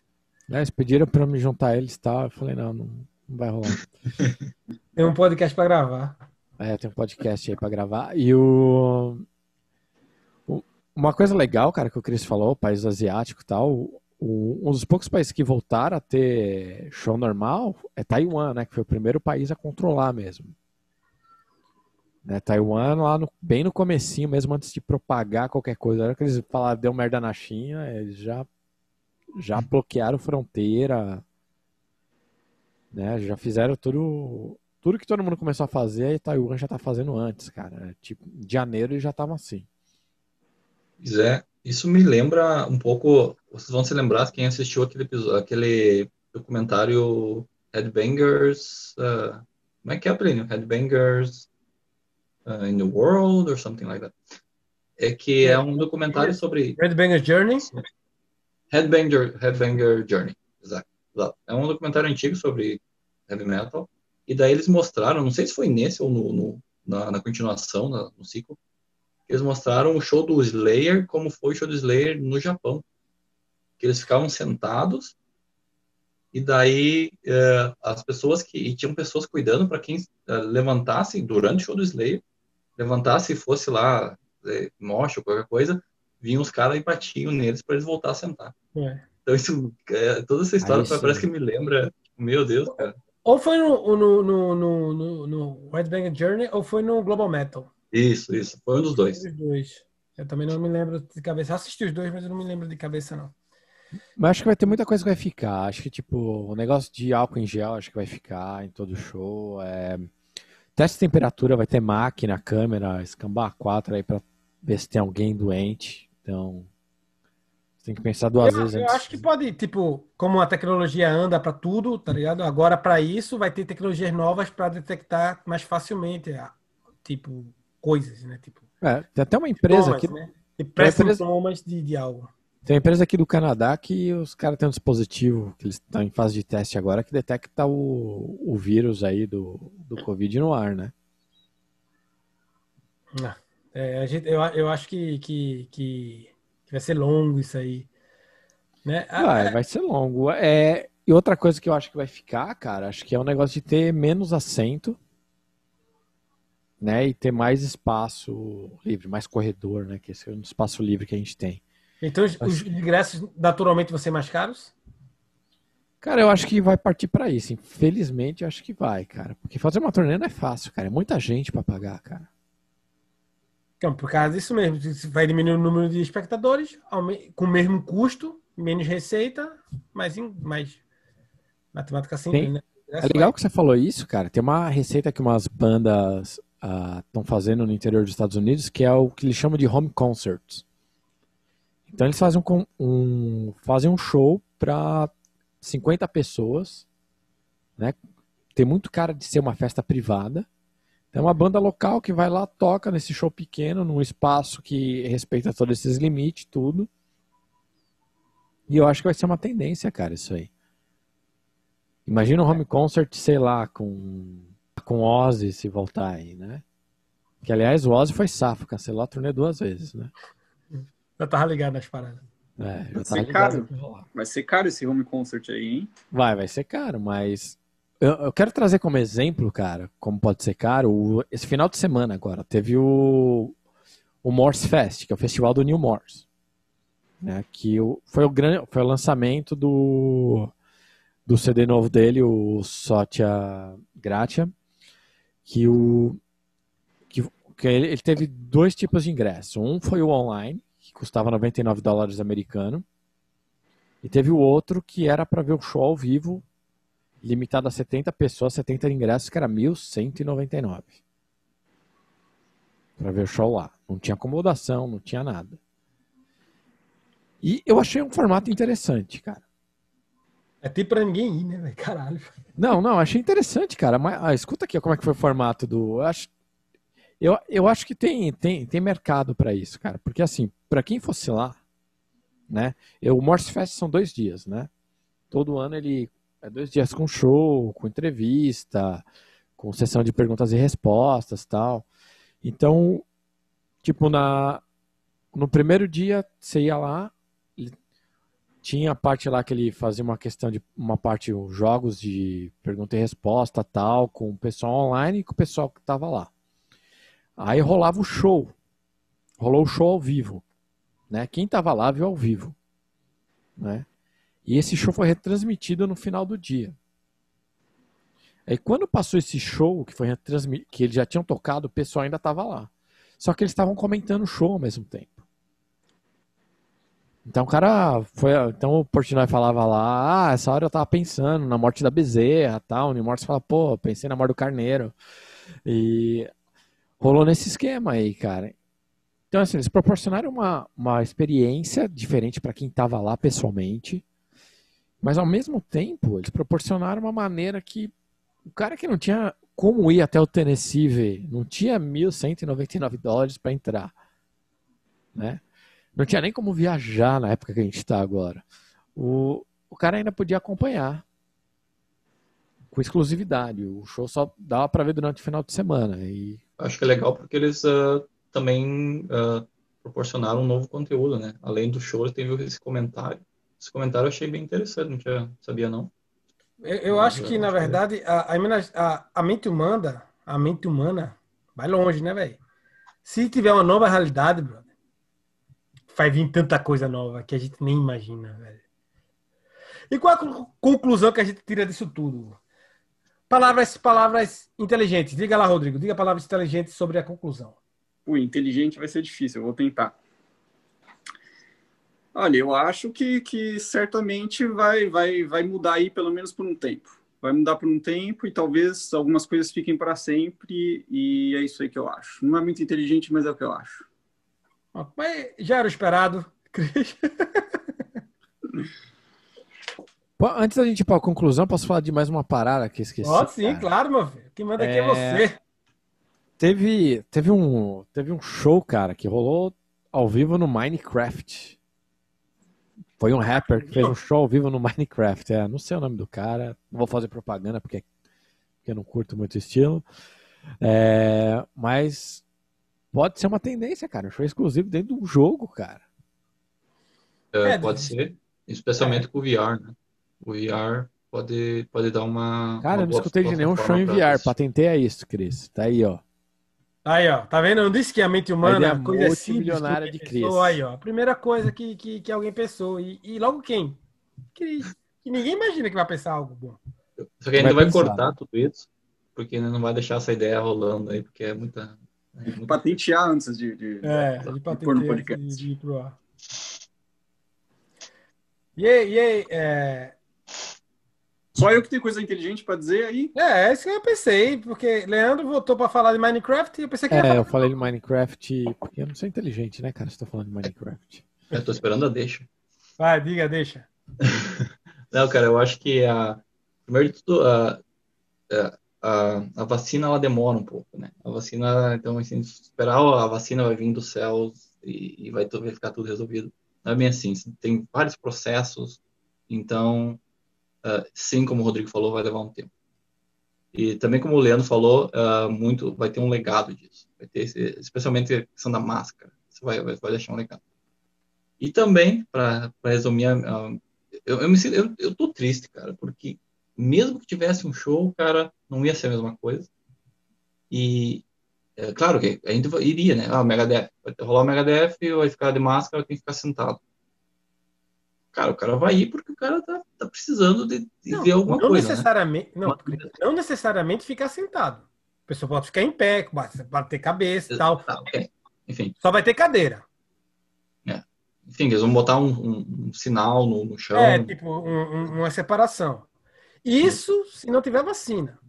Né, Eles pediram pra me juntar eles e tal. Eu falei, não, não, não vai rolar. <laughs> Tem um podcast pra gravar. É, tem um podcast aí pra gravar. E o... Uma coisa legal, cara, que o Chris falou, país asiático e tal, um dos poucos países que voltaram a ter show normal é Taiwan, né? Que foi o primeiro país a controlar mesmo. Né, Taiwan, lá no- bem no comecinho, mesmo antes de propagar qualquer coisa, hora que eles falaram deu merda na China, eles já, já bloquearam fronteira, né? Já fizeram tudo, tudo que todo mundo começou a fazer, aí Taiwan já tá fazendo antes, cara. Tipo, em janeiro eles já estavam assim. Pois é, isso me lembra um pouco. Vocês vão se lembrar quem assistiu aquele episódio, aquele documentário Headbangers. uh, como é que é, Plínio? Headbangers uh, in the World or something like that. É que é um documentário sobre Red Banger Journey. Headbanger, Headbanger Journey. Exato, exato. É um documentário antigo sobre heavy metal. E daí eles mostraram, não sei se foi nesse ou no, no- na, na continuação, na- no ciclo, eles mostraram o show do Slayer, como foi o show do Slayer no Japão. Que eles ficavam sentados e daí eh, as pessoas que e tinham pessoas cuidando para quem eh, levantasse durante o show do Slayer, levantasse e fosse lá eh, ou qualquer coisa, vinham os caras e batiam neles para eles voltar a sentar. É. Então isso, eh, toda essa história Aí parece que me lembra, meu Deus, cara. Ou foi no, no, no, no, no, Red Banger Journey ou foi no Global Metal. Isso, isso, foi um dos dois. Os dois. Eu também não me lembro de cabeça. Eu assisti os dois, mas eu não me lembro de cabeça, não. Mas acho que vai ter muita coisa que vai ficar. Acho que, tipo, o negócio de álcool em gel acho que vai ficar em todo show. É... Teste de temperatura, vai ter máquina, câmera, escambar 4 aí pra ver se tem alguém doente. Então, você tem que pensar duas Eu, vezes eu acho que pode, tipo, como a tecnologia anda para tudo, tá ligado? Agora, para isso, vai ter tecnologias novas para detectar mais facilmente, tipo, coisas, né? Tipo, É, tem até uma empresa aqui, né? Pré-sintomas de, de algo. tem uma empresa aqui do Canadá que os caras têm um dispositivo que eles estão em fase de teste agora que detecta o, o vírus aí do, do Covid no ar, né? É, a gente, eu, eu acho que, que, que, vai ser longo isso aí. Né? Ah, Vai, vai ser longo. É, e outra coisa que eu acho que vai ficar, cara, acho que é o negócio de ter menos assento, né? E ter mais espaço livre, mais corredor, né? Que esse é um espaço livre que a gente tem. Então, os, os ingressos naturalmente vão ser mais caros? Cara, eu acho que vai partir pra isso. Infelizmente, eu acho que vai, cara. Porque fazer uma turnê não é fácil, cara. É muita gente pra pagar, cara. Então, por causa disso mesmo, se vai diminuir o número de espectadores, com o mesmo custo, menos receita, mas em mais matemática simples, Tem- né? É legal que você falou isso, cara. Tem uma receita que umas bandas estão fazendo no interior dos Estados Unidos, que é o que eles chamam de home concerts. Então eles fazem um, um- fazem um show para 50 pessoas, né? Tem muito cara de ser uma festa privada. É uma banda local que vai lá, toca nesse show pequeno, num espaço que respeita todos esses limites, tudo. E eu acho que vai ser uma tendência, cara, isso aí. Imagina um home concert, sei lá, com, com Ozzy se voltar aí, né? Que, aliás, o Ozzy foi safo, cancelou a turnê duas vezes, né? Eu tava ligado nas paradas. É, já Vai ser ligado caro. vai ser caro esse home concert aí, hein? Vai, vai ser caro, mas eu, eu quero trazer como exemplo, cara, como pode ser caro, o- esse final de semana agora, teve o, o Morse Fest, que é o festival do New Morse, né, que o- foi, o grande, foi o lançamento do, do CD novo dele, o Sotia Gratia, que o que, que ele, ele teve dois tipos de ingresso. Um foi o online, que custava 99 dólares americano, e teve o outro que era para ver o show ao vivo, limitado a 70 pessoas, 70 ingressos, que era 1.199. Para ver o show lá. Não tinha acomodação, não tinha nada. E eu achei um formato interessante, cara. É tipo pra ninguém ir, né, velho? Caralho. Não, não, achei interessante, cara. Mas ah, escuta aqui como é que foi o formato do. Eu acho, eu, eu acho que tem, tem, tem mercado para isso, cara. Porque assim, para quem fosse lá, né? Eu, o Morse Fest são dois dias, né? Todo ano ele é dois dias com show, com entrevista, com sessão de perguntas e respostas, tal. Então, tipo na no primeiro dia você ia lá, tinha a parte lá que ele fazia uma questão de uma parte os jogos de pergunta e resposta tal com o pessoal online e com o pessoal que estava lá. Aí rolava o show. Rolou o show ao vivo né? Quem estava lá viu ao vivo né? E esse show foi retransmitido no final do dia. Aí quando passou esse show que foi que eles já tinham tocado o pessoal ainda estava lá. Só que eles estavam comentando o show ao mesmo tempo então o cara foi. Então o Portnoy falava lá, ah, essa hora eu tava pensando na morte da bezerra tal. O Nimortes fala, pô, pensei na morte do carneiro. E rolou nesse esquema aí, cara. Então, assim, eles proporcionaram uma, uma experiência diferente para quem tava lá pessoalmente. Mas ao mesmo tempo, eles proporcionaram uma maneira que o cara que não tinha como ir até o Tennessee não tinha 1.199 dólares para entrar, né? Não tinha nem como viajar na época que a gente está agora. O, o cara ainda podia acompanhar com exclusividade. O show só dava para ver durante o final de semana. E Acho que é legal porque eles ah, também ah, proporcionaram um novo conteúdo, né? Além do show, teve esse comentário. Esse comentário eu achei bem interessante, não tinha, sabia não. Eu, eu acho que, na verdade, a, a, a- a mente humana, a mente humana vai longe, né, velho? Se tiver uma nova realidade, brother, vai vir tanta coisa nova que a gente nem imagina, velho. E qual a con- conclusão que a gente tira disso tudo? Palavras, palavras inteligentes. Diga lá, Rodrigo. Diga palavras inteligentes sobre a conclusão. Ui, inteligente vai ser difícil, eu vou tentar. Olha, eu acho que, que certamente vai, vai, vai mudar aí pelo menos por um tempo. Vai mudar por um tempo e talvez algumas coisas fiquem para sempre e é isso aí que eu acho. Não é muito inteligente, mas é o que eu acho. Mas já era o esperado. <laughs> Cris. Antes da gente ir para a conclusão, posso falar de mais uma parada que esqueci. Ó, sim, cara? claro, meu filho. Quem manda aqui é É. você. Teve, teve, um, teve um show, cara, que rolou ao vivo no Minecraft. Foi um rapper que fez um show ao vivo no Minecraft. É, não sei o nome do cara, não vou fazer propaganda porque, porque eu não curto muito o estilo. É, mas pode ser uma tendência, cara. Um show exclusivo dentro do jogo, cara. Ah, É, pode ser, especialmente com o VR, né? O VR pode, pode dar uma. Cara, uma eu não escutei de nenhum show em VR. assistir. Patentei a isso, Cris. Tá aí, ó. Aí, ó, tá vendo? Eu não disse que a mente humana é uma coisa que multimilionária de. Cris. Aí, ó, a primeira coisa que, que, que alguém pensou. E, e logo quem? Cris. Que ninguém imagina que vai pensar algo bom. Só que a gente Vai vai pensar. cortar tudo isso, porque ainda não vai deixar essa ideia rolando aí, porque é muita. É Patentear antes de, de, É, de de pôr no patentear podcast. de, de ir pro ar. E aí, e aí, é... Só eu que tenho coisa inteligente para dizer aí. é, é isso que eu pensei, porque Leandro voltou pra falar de Minecraft e eu pensei que ia É, falar. eu falei de Minecraft porque eu não sou inteligente, né, cara? Você tá falando de Minecraft. Eu tô esperando a deixa. Vai, diga, deixa. <laughs> Não, cara, eu acho que a. Primeiro de tudo, a, a, a, a vacina ela demora um pouco, né? A vacina, então, assim, esperar a vacina vai vir dos céus e, e vai, vai ficar tudo resolvido. não é bem assim. Tem vários processos, então, uh, sim, como o Rodrigo falou, vai levar um tempo. E também, como o Leandro falou, uh, muito vai ter um legado disso. Vai ter, especialmente a questão da máscara. Isso vai, vai, vai deixar um legado. E também, para resumir, uh, eu, eu, me sinto, eu, eu tô triste, cara, porque mesmo que tivesse um show, cara, não ia ser a mesma coisa. E, é, claro que a gente iria, né? Ah, o Megadeth, vai rolar o Megadeth, vai ficar de máscara, tem que ficar sentado. Cara, o cara vai ir porque o cara tá, tá precisando de, de não, ver alguma não coisa. Necessariamente, né? não, não necessariamente ficar sentado. A pessoa pode ficar em pé, bater cabeça e tal. Tá, okay. Enfim. Só vai ter cadeira. É. Enfim, eles vão botar um, um, um sinal no, no, chão. É, tipo, um, uma separação. Isso se não tiver vacina.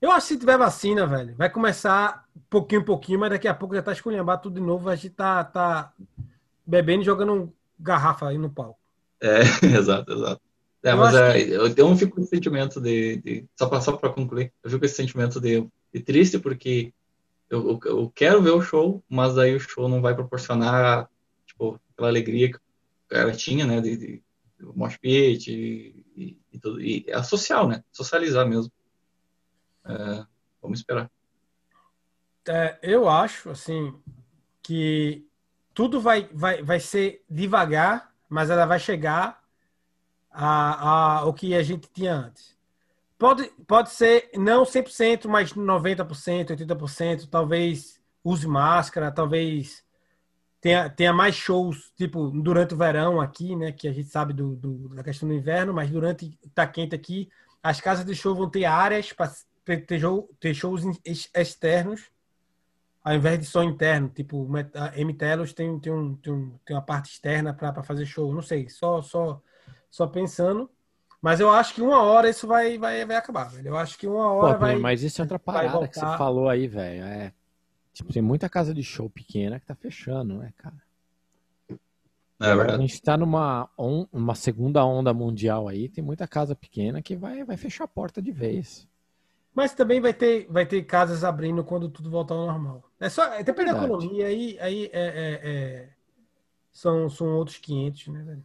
Eu acho que se tiver vacina, velho, vai começar pouquinho em pouquinho, mas daqui a pouco já tá esculhambado tudo de novo. A gente tá, tá bebendo e jogando garrafa aí no palco. É, <laughs> exato, exato. É, eu mas é, que... eu, eu fico com esse sentimento de, de só para só concluir, eu fico com esse sentimento de, de triste porque eu, eu, eu, quero ver o show, mas aí o show não vai proporcionar tipo aquela alegria que o cara tinha, né, de, de, de mosh pit e, e, tudo, e é social, né, socializar mesmo. É, vamos esperar. É, eu acho assim que tudo vai, vai, vai ser devagar, mas ela vai chegar a, a, ao que a gente tinha antes. Pode, pode ser não 100%, mas 90%, 80%, talvez use máscara, talvez tenha, tenha mais shows, tipo, durante o verão aqui, né, que a gente sabe do, do da questão do inverno, mas durante tá quente aqui, as casas de show vão ter áreas para ter, ter shows externos ao invés de só interno, tipo, a M-Telos tem, tem, um, tem, um, tem uma parte externa para fazer show, não sei, só, só, só pensando. Mas eu acho que uma hora isso vai, vai, vai acabar, velho. Eu acho que uma hora Pô, vai. Mas isso é outra parada que você falou aí, velho. É, tipo, tem muita casa de show pequena que tá fechando, né, cara? É verdade. A gente tá numa on, uma segunda onda mundial aí, tem muita casa pequena que vai, vai fechar a porta de vez. Mas também vai ter, vai ter casas abrindo quando tudo voltar ao normal. É só, é, depende da economia, aí, aí é, é, é, são, são outros 500, né, velho?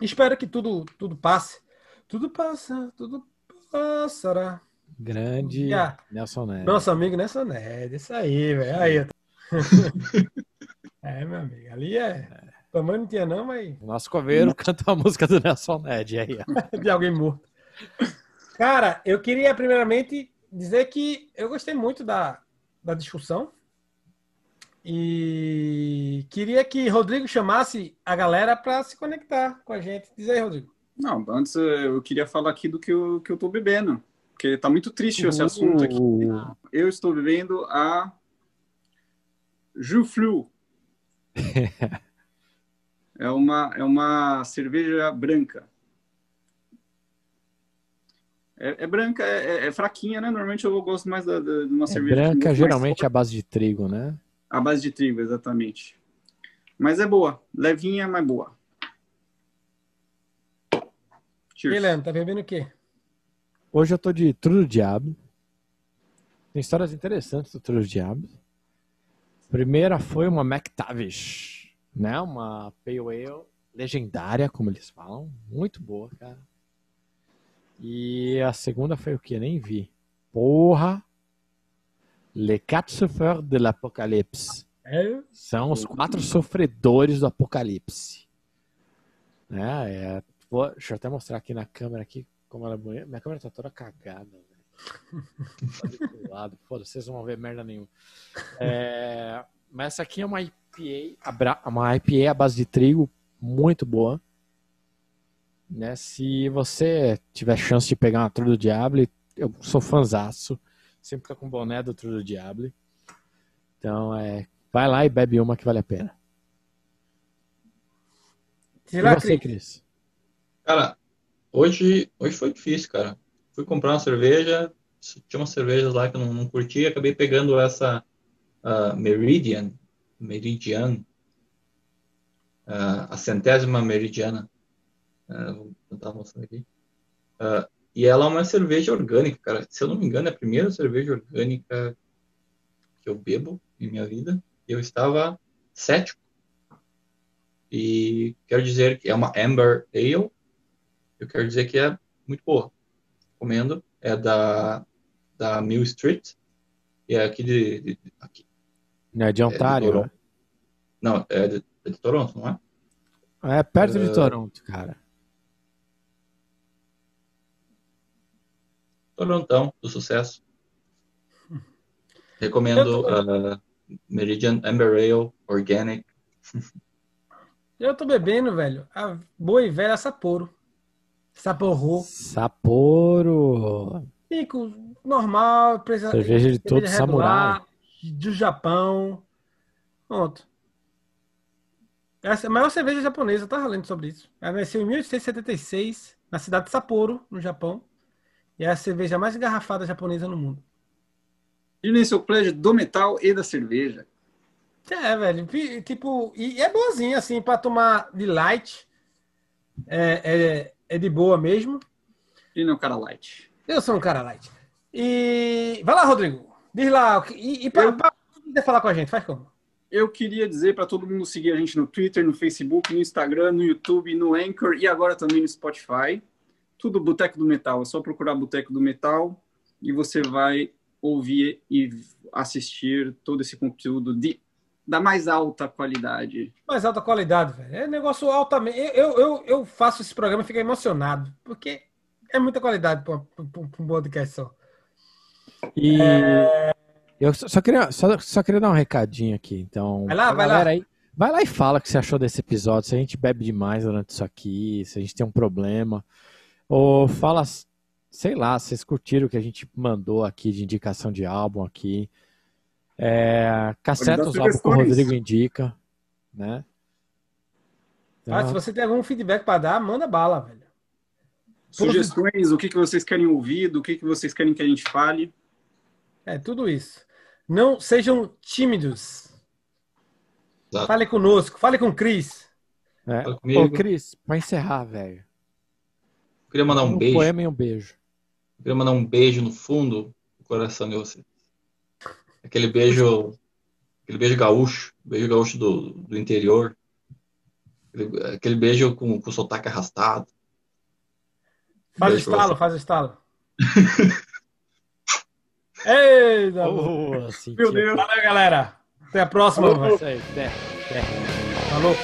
Espero que tudo, tudo passe. Tudo passa, tudo passará. Grande Nelson Ned. Nosso amigo Nelson Ned, isso aí, velho. Aí, <laughs> é, meu amigo, ali é. Tamanho não tinha, não, mas. O nosso coveiro <laughs> canta a música do Nelson Ned aí, <laughs> De alguém morto. Cara, eu queria primeiramente dizer que eu gostei muito da, da discussão. E queria que Rodrigo chamasse a galera para se conectar com a gente. Diz aí, Rodrigo. Não, antes eu queria falar aqui do que eu, que eu tô bebendo. Porque tá muito triste esse assunto aqui. Eu estou bebendo a Juflu. <laughs> é, uma, é uma cerveja branca. É, é branca, é, é, é, fraquinha, né? Normalmente eu gosto mais da, da, de uma é cerveja. Branca, geralmente, à base de trigo, né? A base de trigo, exatamente. Mas é boa. Levinha, mas boa. Cheers. Helena, tá bebendo o quê? Hoje eu tô de Trudo Diabo. Tem histórias interessantes do Trudo Diabo. Primeira foi uma McTavish, né? Uma Pale Ale legendária, como eles falam. Muito boa, cara. E a segunda foi o que? Nem vi. Porra! Les quatre souffreurs de l'Apocalypse. É? São os quatro sofredores do Apocalipse. É, é, vou, deixa eu até mostrar aqui na câmera aqui como ela é bonita. Minha câmera tá toda cagada, velho. lado. Foda-se, vocês não vão ver merda nenhuma. É, mas essa aqui é uma IPA, uma IPA à base de trigo, muito boa. Né? Se você tiver chance de pegar uma Tour do Diable, eu sou fanzaço. Sempre tô com boné do Tour do Diable. Então, é, vai lá e bebe uma que vale a pena. E você, Cris? Cara, hoje, hoje foi difícil, cara. Fui comprar uma cerveja, tinha umas cervejas lá que eu não, não curti, acabei pegando essa uh, Meridian, Meridian, uh, a centésima Meridiana. Uh, vou tentar mostrar aqui. Uh, e ela é uma cerveja orgânica, cara. Se eu não me engano, é a primeira cerveja orgânica que eu bebo em minha vida. Eu estava cético. E quero dizer que é uma Amber Ale. Eu quero dizer que é muito boa. Recomendo. É da, da Mill Street. E é aqui de. de aqui. Não é de Ontário? Toronto. Não, é de, é de Toronto, não é? É perto de É. Toronto, cara. Torontão, do sucesso. Recomendo uh, Meridian Amber Ale Organic. <laughs> Eu tô bebendo, velho, a boa e velha Sapporo. Sapporo. Sapporo. Pico normal, precisa, Cerveja de todo regular, samurai. Do Japão. Pronto. Essa é a maior cerveja japonesa, eu tava lendo sobre isso. Ela nasceu em 1876, na cidade de Sapporo, no Japão. E é a cerveja mais engarrafada japonesa no mundo. Imaginem seu pledge do metal e da cerveja. É, velho. Tipo, e é boazinha, assim, pra tomar de light. É, é, é de boa mesmo. E não, cara light. Eu sou um cara light. E. Vai lá, Rodrigo. Diz lá. E, e pra, Eu- pra- falar com a gente, faz como? Eu queria dizer para todo mundo seguir a gente no Twitter, no Facebook, no Instagram, no YouTube, no Anchor e agora também no Spotify. Tudo Boteco do Metal. É só procurar Boteco do Metal e você vai ouvir e assistir todo esse conteúdo de, da mais alta qualidade. Mais alta qualidade, velho. É negócio altamente. Eu, eu, eu faço esse programa e fico emocionado. Porque é muita qualidade para um podcast só. E eu só, queria, só, só queria dar um recadinho aqui. Então, Vai lá, vai lá. Aí, vai lá e fala o que você achou desse episódio. Se a gente bebe demais durante isso aqui, se a gente tem um problema. Ou fala, sei lá, se vocês curtiram o que a gente mandou aqui de indicação de álbum aqui. É, casseta Pode dar os álbuns que o. Rodrigo indica, né? Então, Ah, se você tem algum feedback para dar, manda bala, velho. Sugestões, o que, que vocês querem ouvir, do que, que vocês querem que a gente fale. É tudo isso. Não sejam tímidos. Exato. Fale conosco, fale com o Cris. é. Ô, Cris, pra encerrar, velho. Queria mandar um um beijo. poema e um beijo. Queria mandar um beijo no fundo do coração de você. Aquele beijo, aquele beijo gaúcho, beijo gaúcho do, do interior. Aquele, aquele beijo com, com sotaque arrastado. Faz o estalo, faz o estalo. <laughs> Eita, Oh, Meu Deus. Valeu, galera. Até a próxima. Falou. Falou.